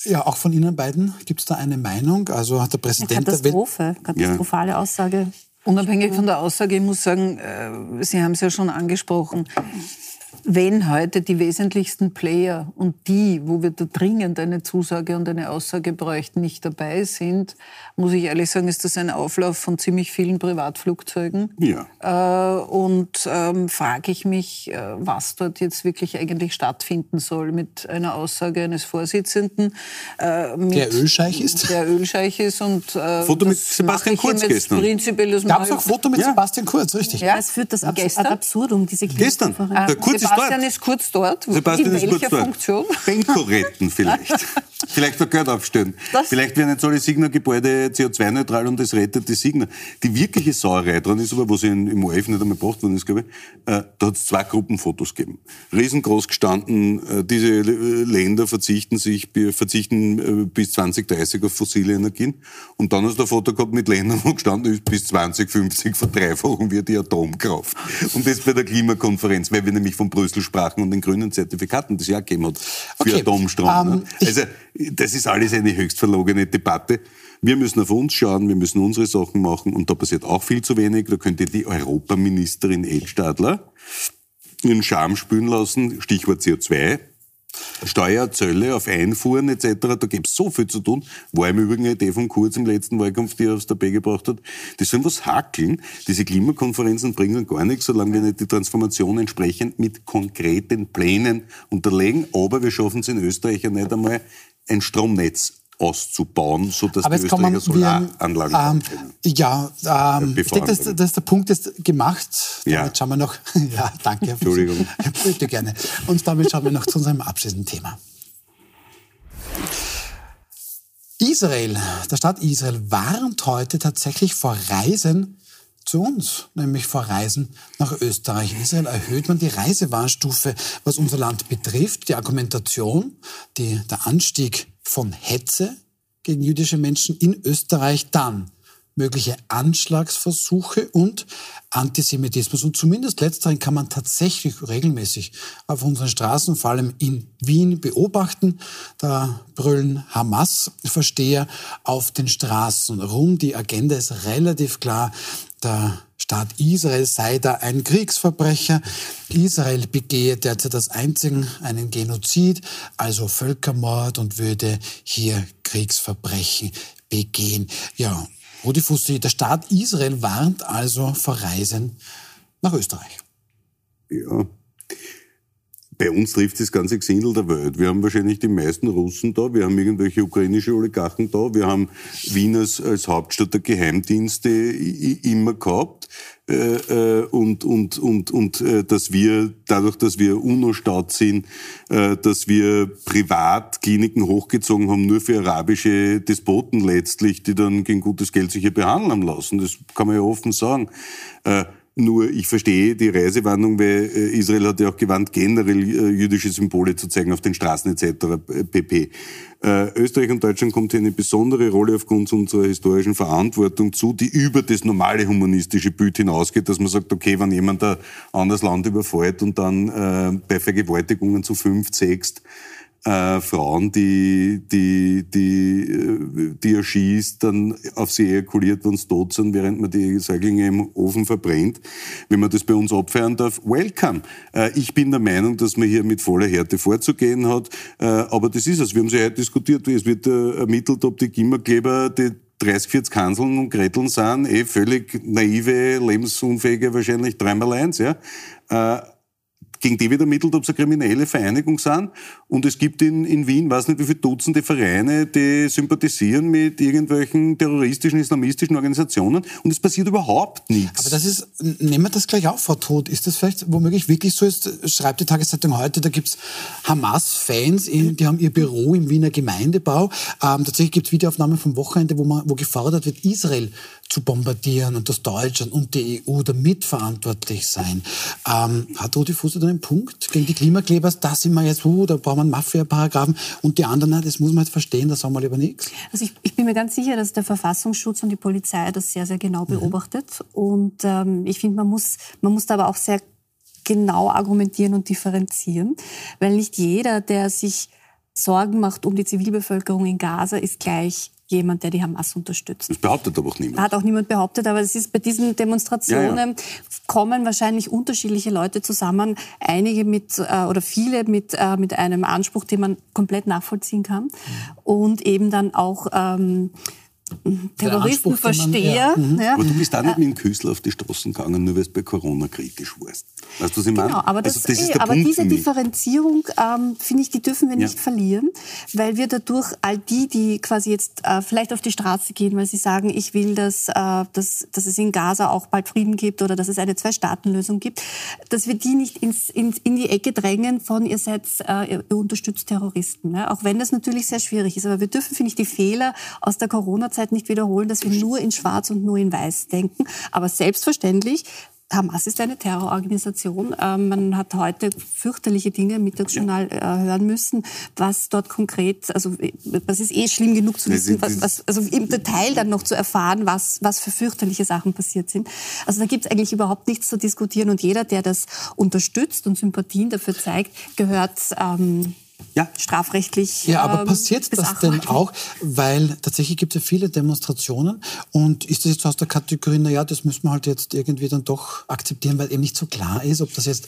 ja, auch von Ihnen beiden gibt es da eine Meinung? Also hat der Präsident... Katastrophe, katastrophale ja. Aussage. Unabhängig von der Aussage, ich muss sagen, äh, Sie haben es ja schon angesprochen, wenn heute die wesentlichsten Player und die, wo wir da dringend eine Zusage und eine Aussage bräuchten, nicht dabei sind, muss ich ehrlich sagen, ist das ein Auflauf von ziemlich vielen Privatflugzeugen. Ja. Äh, und ähm, frage ich mich, äh, was dort jetzt wirklich eigentlich stattfinden soll mit einer Aussage eines Vorsitzenden. Äh, der Ölscheich ist? Der Ölscheich ist und äh, Foto mit Sebastian Kurz gestern. Prinzipiell das Gab es auch Foto mit ja. Sebastian Kurz, richtig? Ja, es führt das ab gestern? ad absurdum, diese Gestern. Der Kurz Sebastian ist kurz dort. Sebastian In ist kurz dort. Funktion? Benko retten vielleicht. [LAUGHS] vielleicht Geld aufstellen. Das vielleicht werden jetzt alle Signer-Gebäude CO2-neutral und das rettet die Signer. Die wirkliche Sauerei dran ist aber, was im ORF nicht einmal gebracht worden ist, glaube ich, äh, da hat es zwei Gruppenfotos gegeben. Riesengroß gestanden, äh, diese Länder verzichten sich, verzichten äh, bis 2030 auf fossile Energien. Und dann hast du ein Foto gehabt mit Ländern, wo gestanden ist, bis 2050 verdreifachen wir die Atomkraft. Und das bei der Klimakonferenz, weil wir nämlich von Brüssel sprachen und den grünen Zertifikaten, das ja gegeben hat für okay. Atomstrom. Um, ähm, also, das ist alles eine höchst verlogene Debatte. Wir müssen auf uns schauen, wir müssen unsere Sachen machen und da passiert auch viel zu wenig. Da könnte die Europaministerin Edstadler ihren Charme spülen lassen, Stichwort CO2. Steuer, Zölle auf Einfuhren etc., da gibt es so viel zu tun. War im Übrigen eine Idee von Kurz im letzten Wahlkampf, die er aufs Tapet gebracht hat. Die sollen was hackeln. Diese Klimakonferenzen bringen gar nichts, solange wir nicht die Transformation entsprechend mit konkreten Plänen unterlegen. Aber wir schaffen es in Österreich ja nicht einmal, ein Stromnetz auszubauen, sodass die Österreicher Solaranlagen haben ähm, Ja, ähm, ich denke, dass, dass der Punkt ist gemacht. Ja. Damit schauen wir noch. [LAUGHS] ja, danke. Entschuldigung. [LAUGHS] Bitte gerne. Und damit schauen wir noch zu unserem abschließenden Thema. Israel, der Staat Israel, warnt heute tatsächlich vor Reisen zu uns, nämlich vor Reisen nach Österreich. Israel erhöht man die Reisewarnstufe, was unser Land betrifft. Die Argumentation, die, der Anstieg von Hetze gegen jüdische Menschen in Österreich dann mögliche Anschlagsversuche und Antisemitismus. Und zumindest letzteren kann man tatsächlich regelmäßig auf unseren Straßen, vor allem in Wien, beobachten. Da brüllen Hamas-Versteher auf den Straßen rum. Die Agenda ist relativ klar. Der Staat Israel sei da ein Kriegsverbrecher. Israel begehe derzeit als einzigen einen Genozid, also Völkermord und würde hier Kriegsverbrechen begehen. Ja, Rudi Fussi, der Staat Israel warnt also vor Reisen nach Österreich. Ja. Bei uns trifft das ganze Gesindel der Welt. Wir haben wahrscheinlich die meisten Russen da, wir haben irgendwelche ukrainische Oligarchen da, wir haben Wien als, als Hauptstadt der Geheimdienste immer gehabt. Äh, äh, und, und, und, und äh, dass wir, dadurch, dass wir UNO-Staat sind, dass wir Privatkliniken hochgezogen haben, nur für arabische Despoten letztlich, die dann gegen gutes Geld sich hier behandeln lassen. Das kann man ja offen sagen. Äh, nur ich verstehe die Reisewarnung, weil äh, Israel hat ja auch gewarnt, generell äh, jüdische Symbole zu zeigen auf den Straßen etc. Äh, pp. Österreich und Deutschland kommt hier eine besondere Rolle aufgrund unserer historischen Verantwortung zu, die über das normale humanistische Bild hinausgeht, dass man sagt, okay, wenn jemand ein anderes Land überfällt und dann äh, bei Vergewaltigungen zu fünf, sechst, äh, Frauen, die, die, die, äh, die erschießt, dann auf sie ejakuliert, wenn sie tot sind, während man die Säuglinge im Ofen verbrennt. Wenn man das bei uns abfeiern darf, welcome. Äh, ich bin der Meinung, dass man hier mit voller Härte vorzugehen hat. Äh, aber das ist es. Wir haben sie heute diskutiert. Es wird äh, ermittelt, ob die Gimmerkleber, die 30, 40 Hanseln und Greteln sind, eh völlig naive, lebensunfähige, wahrscheinlich dreimal eins, ja. Äh, gegen die wird ermittelt, ob sie eine kriminelle Vereinigung sind. Und es gibt in, in Wien, weiß nicht wie viele Dutzende Vereine, die sympathisieren mit irgendwelchen terroristischen, islamistischen Organisationen. Und es passiert überhaupt nichts. Aber das ist, nehmen wir das gleich auf, Frau Todt. Ist das vielleicht womöglich wirklich so? Ist, schreibt die Tageszeitung heute, da gibt's Hamas-Fans, die haben ihr Büro im Wiener Gemeindebau. Ähm, tatsächlich gibt's Videoaufnahmen vom Wochenende, wo, man, wo gefordert wird, Israel zu bombardieren und dass Deutschland und die EU da mitverantwortlich sein. Ähm, hat Rudi Fuß da einen Punkt gegen die Klimakleber? Da sind wir jetzt, uh, da brauchen wir einen Mafia-Paragraphen und die anderen, das muss man jetzt verstehen, da sagen wir lieber nichts. Also ich, ich, bin mir ganz sicher, dass der Verfassungsschutz und die Polizei das sehr, sehr genau mhm. beobachtet mhm. und ähm, ich finde, man muss, man muss da aber auch sehr genau argumentieren und differenzieren, weil nicht jeder, der sich Sorgen macht um die Zivilbevölkerung in Gaza, ist gleich jemand, der die Hamas unterstützt. Das behauptet aber auch niemand. Hat auch niemand behauptet, aber es ist bei diesen Demonstrationen ja, ja. kommen wahrscheinlich unterschiedliche Leute zusammen, einige mit äh, oder viele mit äh, mit einem Anspruch, den man komplett nachvollziehen kann mhm. und eben dann auch ähm, Terroristen verstehe. Ja. Mhm. Ja. Aber du bist auch nicht mit dem Küssel auf die Straßen gegangen, nur weil du bei Corona kritisch warst. Weißt du, was ich meine? Genau, aber, das, also, das ey, aber diese Differenzierung, ähm, finde ich, die dürfen wir nicht ja. verlieren, weil wir dadurch all die, die quasi jetzt äh, vielleicht auf die Straße gehen, weil sie sagen, ich will, dass, äh, dass, dass es in Gaza auch bald Frieden gibt oder dass es eine Zwei-Staaten-Lösung gibt, dass wir die nicht ins, ins, in die Ecke drängen von, ihr seid, äh, ihr unterstützt Terroristen. Ne? Auch wenn das natürlich sehr schwierig ist. Aber wir dürfen, finde ich, die Fehler aus der Corona-Zeit nicht wiederholen, dass wir nur in Schwarz und nur in Weiß denken. Aber selbstverständlich Hamas ist eine Terrororganisation. Ähm, man hat heute fürchterliche Dinge im Mittagsjournal äh, hören müssen, was dort konkret, also das ist eh schlimm genug zu wissen, was, was, also im Detail dann noch zu erfahren, was, was für fürchterliche Sachen passiert sind. Also da gibt es eigentlich überhaupt nichts zu diskutieren und jeder, der das unterstützt und Sympathien dafür zeigt, gehört ähm, ja. strafrechtlich. Ja, aber ähm, passiert das denn auch? Weil tatsächlich gibt es ja viele Demonstrationen und ist das jetzt aus der Kategorie, naja, das müssen wir halt jetzt irgendwie dann doch akzeptieren, weil eben nicht so klar ist, ob das jetzt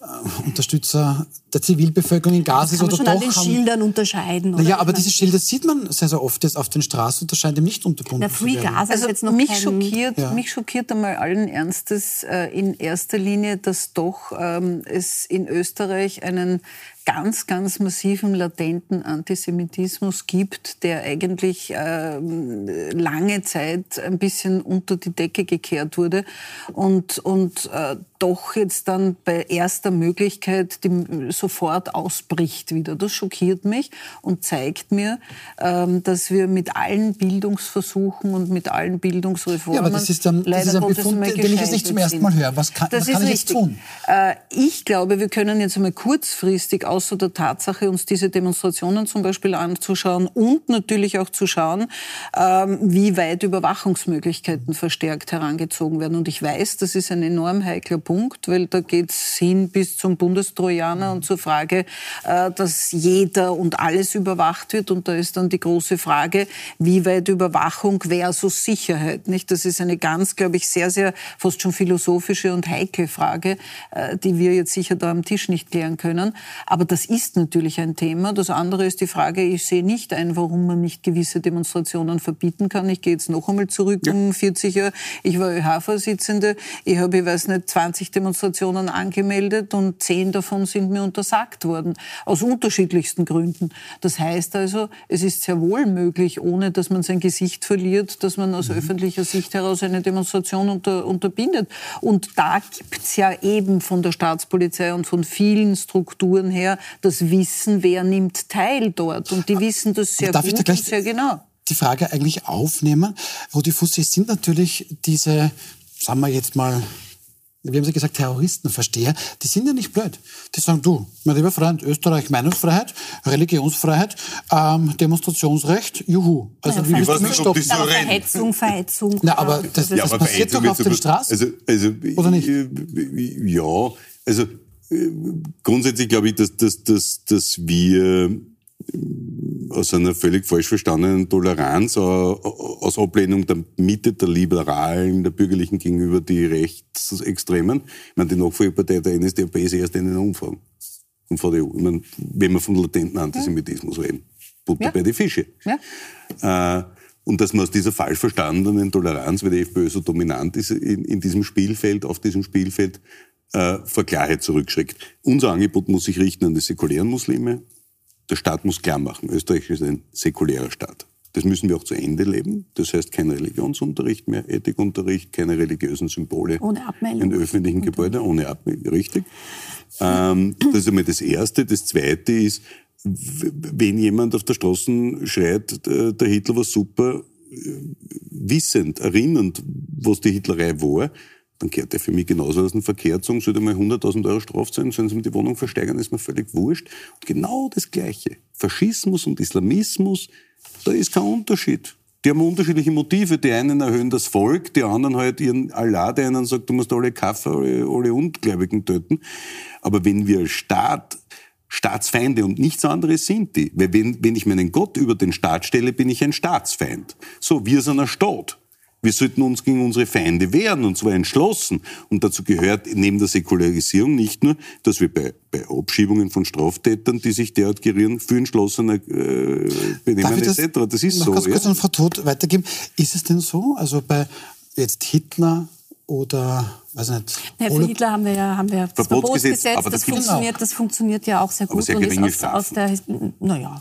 äh, Unterstützer der Zivilbevölkerung in Gaza ist oder schon doch. an den Schildern unterscheiden. Oder? Naja, aber diese Schilder sieht man sehr, sehr oft jetzt auf den Straßen und das scheint eben nicht unterbunden Na, Free Gaza also jetzt noch mich kein... schockiert, ja. mich schockiert einmal allen Ernstes äh, in erster Linie, dass doch ähm, es in Österreich einen ganz, ganz massiven latenten Antisemitismus gibt, der eigentlich äh, lange Zeit ein bisschen unter die Decke gekehrt wurde und, und äh, doch jetzt dann bei erster Möglichkeit die, sofort ausbricht wieder. Das schockiert mich und zeigt mir, ähm, dass wir mit allen Bildungsversuchen und mit allen Bildungsreformen ja, aber das ist, dann, das ist ein Befund, den ich jetzt nicht zum ersten Mal höre. Was kann, was kann ich jetzt tun? Äh, ich glaube, wir können jetzt einmal kurzfristig außer der Tatsache, uns diese Demonstrationen zum Beispiel anzuschauen und natürlich auch zu schauen, ähm, wie weit Überwachungsmöglichkeiten verstärkt herangezogen werden. Und ich weiß, das ist ein enorm heikler Punkt, weil da geht es hin bis zum Bundestrojaner und zur Frage, äh, dass jeder und alles überwacht wird. Und da ist dann die große Frage, wie weit Überwachung versus Sicherheit. Nicht? Das ist eine ganz, glaube ich, sehr, sehr fast schon philosophische und heikle Frage, äh, die wir jetzt sicher da am Tisch nicht klären können. Aber das ist natürlich ein Thema. Das andere ist die Frage, ich sehe nicht ein, warum man nicht gewisse Demonstrationen verbieten kann. Ich gehe jetzt noch einmal zurück ja. um 40 Jahre. Ich war ÖH-Vorsitzende. Ich habe, ich weiß nicht, 20 Demonstrationen angemeldet und 10 davon sind mir untersagt worden. Aus unterschiedlichsten Gründen. Das heißt also, es ist sehr wohl möglich, ohne dass man sein Gesicht verliert, dass man aus mhm. öffentlicher Sicht heraus eine Demonstration unter, unterbindet. Und da gibt es ja eben von der Staatspolizei und von vielen Strukturen her das Wissen, wer nimmt teil dort. Und die wissen das sehr gut da und sehr genau. Die Frage eigentlich aufnehmen, wo die Fussi sind natürlich diese, sagen wir jetzt mal, wie haben Sie gesagt, Terroristenversteher, die sind ja nicht blöd. Die sagen, du, mein lieber Freund, Österreich Meinungsfreiheit, Religionsfreiheit, ähm, Demonstrationsrecht, juhu. Also ja, wie willst du mich stoppen? So Verhetzung, Verhetzung. Na, aber das, ja, das aber passiert doch auf den Straßen. Also, also, Oder nicht? Ja, also äh, grundsätzlich glaube ich, dass, dass, dass, dass wir aus einer völlig falsch verstandenen Toleranz, äh, aus Ablehnung der Mitte, der Liberalen, der Bürgerlichen gegenüber die Rechtsextremen. Ich meine, die Nachfolgepartei der NSDAP ist erst in den Umfang. Und vor der EU. Ich meine, wenn wir von latenten Antisemitismus reden. Butter ja. bei die Fische. Ja. Äh, und dass man aus dieser falsch verstandenen Toleranz, weil die FPÖ so dominant ist in, in diesem Spielfeld, auf diesem Spielfeld, äh, vor Klarheit zurückschreckt. Unser Angebot muss sich richten an die säkulären Muslime, der Staat muss klar machen, Österreich ist ein säkulärer Staat. Das müssen wir auch zu Ende leben. Das heißt, kein Religionsunterricht mehr, Ethikunterricht, keine religiösen Symbole ohne Abmeldung. in öffentlichen Gebäuden, ohne Abmeldung, richtig. Ähm, das ist einmal das Erste. Das Zweite ist, wenn jemand auf der Straße schreit, der Hitler war super, wissend, erinnernd, was die Hitlerei war, dann gehört der für mich genauso aus dem Verkehr gezogen, sollte mal 100.000 Euro Straf sein, sollen sie ihm die Wohnung versteigern, ist mir völlig wurscht. Und genau das Gleiche. Faschismus und Islamismus, da ist kein Unterschied. Die haben unterschiedliche Motive. Die einen erhöhen das Volk, die anderen halt ihren Allah, der einen sagt, du musst alle Kaffer, alle, alle Ungläubigen töten. Aber wenn wir Staat Staatsfeinde und nichts anderes sind die. Weil wenn, wenn ich meinen Gott über den Staat stelle, bin ich ein Staatsfeind. So, wir sind ein Staat. Wir sollten uns gegen unsere Feinde wehren, und zwar entschlossen. Und dazu gehört neben der Säkularisierung nicht nur, dass wir bei, bei Abschiebungen von Straftätern, die sich derart gerieren, für entschlossener äh, benehmen etc. Das, das ist noch so. Ganz kurz ja. an Frau Todt weitergeben. Ist es denn so? Also bei jetzt Hitler oder weiß nicht. Naja, für Hitler haben wir ja haben wir das Verbotsgesetz, Verbotsgesetz das, das funktioniert, das funktioniert ja auch sehr gut sehr und ist aus, aus der naja,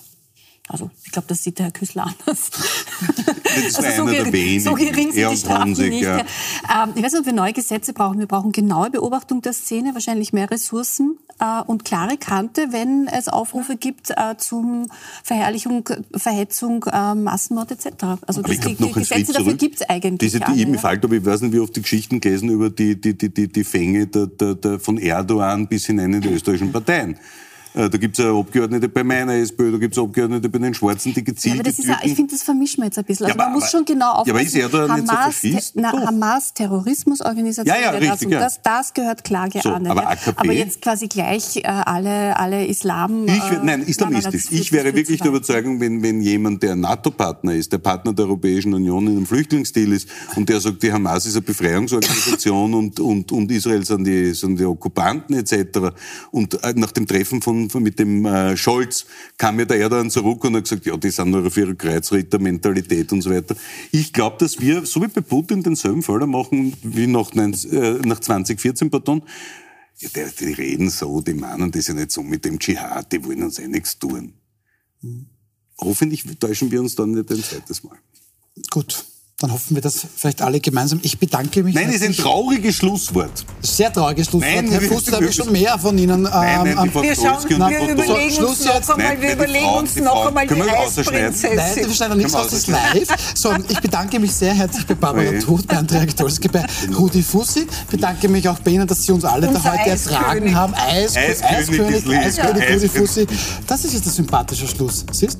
also ich glaube, das sieht der Herr Küssler [LAUGHS] anders. Das also so, gering, so gering sind die Strafen nicht. Ja. Ähm, ich weiß nicht, ob wir neue Gesetze brauchen. Wir brauchen genaue Beobachtung der Szene, wahrscheinlich mehr Ressourcen äh, und klare Kante, wenn es Aufrufe gibt äh, zum Verherrlichung, Verhetzung, äh, Massenmord etc. Also das, die, die Gesetze dafür gibt es eigentlich Diese, die, ja. Fällt, aber ich weiß nicht, wie oft die Geschichten gelesen über die, die, die, die, die Fänge der, der, der, von Erdogan bis hinein in die österreichischen Parteien. Äh, da gibt es Abgeordnete bei meiner SPÖ, da gibt es Abgeordnete bei den Schwarzen, die gezielt. Ja, aber das ist auch, ich finde, das vermischen wir jetzt ein bisschen. Also ja, man aber, muss schon genau aufpassen. Ja, aber ist er da Hamas, nicht so Faschist? Na, Hamas, Terrorismusorganisation, ja, ja, richtig, das, das, das, gehört klar geahndet. So, aber, AKP, aber, jetzt quasi gleich äh, alle, alle Islam... Ich, äh, nein, islamistisch. ich wäre wirklich der Überzeugung, wenn, wenn jemand, der NATO-Partner ist, der Partner der Europäischen Union in einem Flüchtlingsdeal ist und der sagt, die Hamas ist eine Befreiungsorganisation und, und, und Israel sind die, sind die Okkupanten etc. Und äh, nach dem Treffen von, von mit dem äh, Scholz kam mir der Erdogan zurück und hat gesagt, ja, die sind nur auf ihrer Kreuzritter-Mentalität und so weiter. Ich glaube, dass wir, so wie bei Putin, denselben Fehler machen wie nach, äh, nach 2014, pardon. Ja, die, die, reden so, die meinen das ja nicht so mit dem Dschihad, die wollen uns eh nichts tun. Mhm. Hoffentlich täuschen wir uns dann nicht ein zweites Mal. Gut. Dann hoffen wir das vielleicht alle gemeinsam. Ich bedanke mich. Nein, das ist ein trauriges Schlusswort. Sehr trauriges Schlusswort. Nein, Herr Fuß, habe ich schon mehr von Ihnen. Ähm, nein, nein, wir, schauen, wir überlegen uns noch einmal, wir überlegen Frau, uns noch einmal die Eisprinzessin. Nein, wir schneiden nichts aus, das ist live. So, ich bedanke mich sehr herzlich bei Barbara okay. Tod, bei Andrea Gitolski, bei Rudi Fussi. Ich bedanke mich auch bei Ihnen, dass Sie uns alle da heute ertragen haben. Eiskönig, Eiskönig, Eiskönig, Rudi Fussi. Das ist jetzt ein sympathischer Schluss. Siehst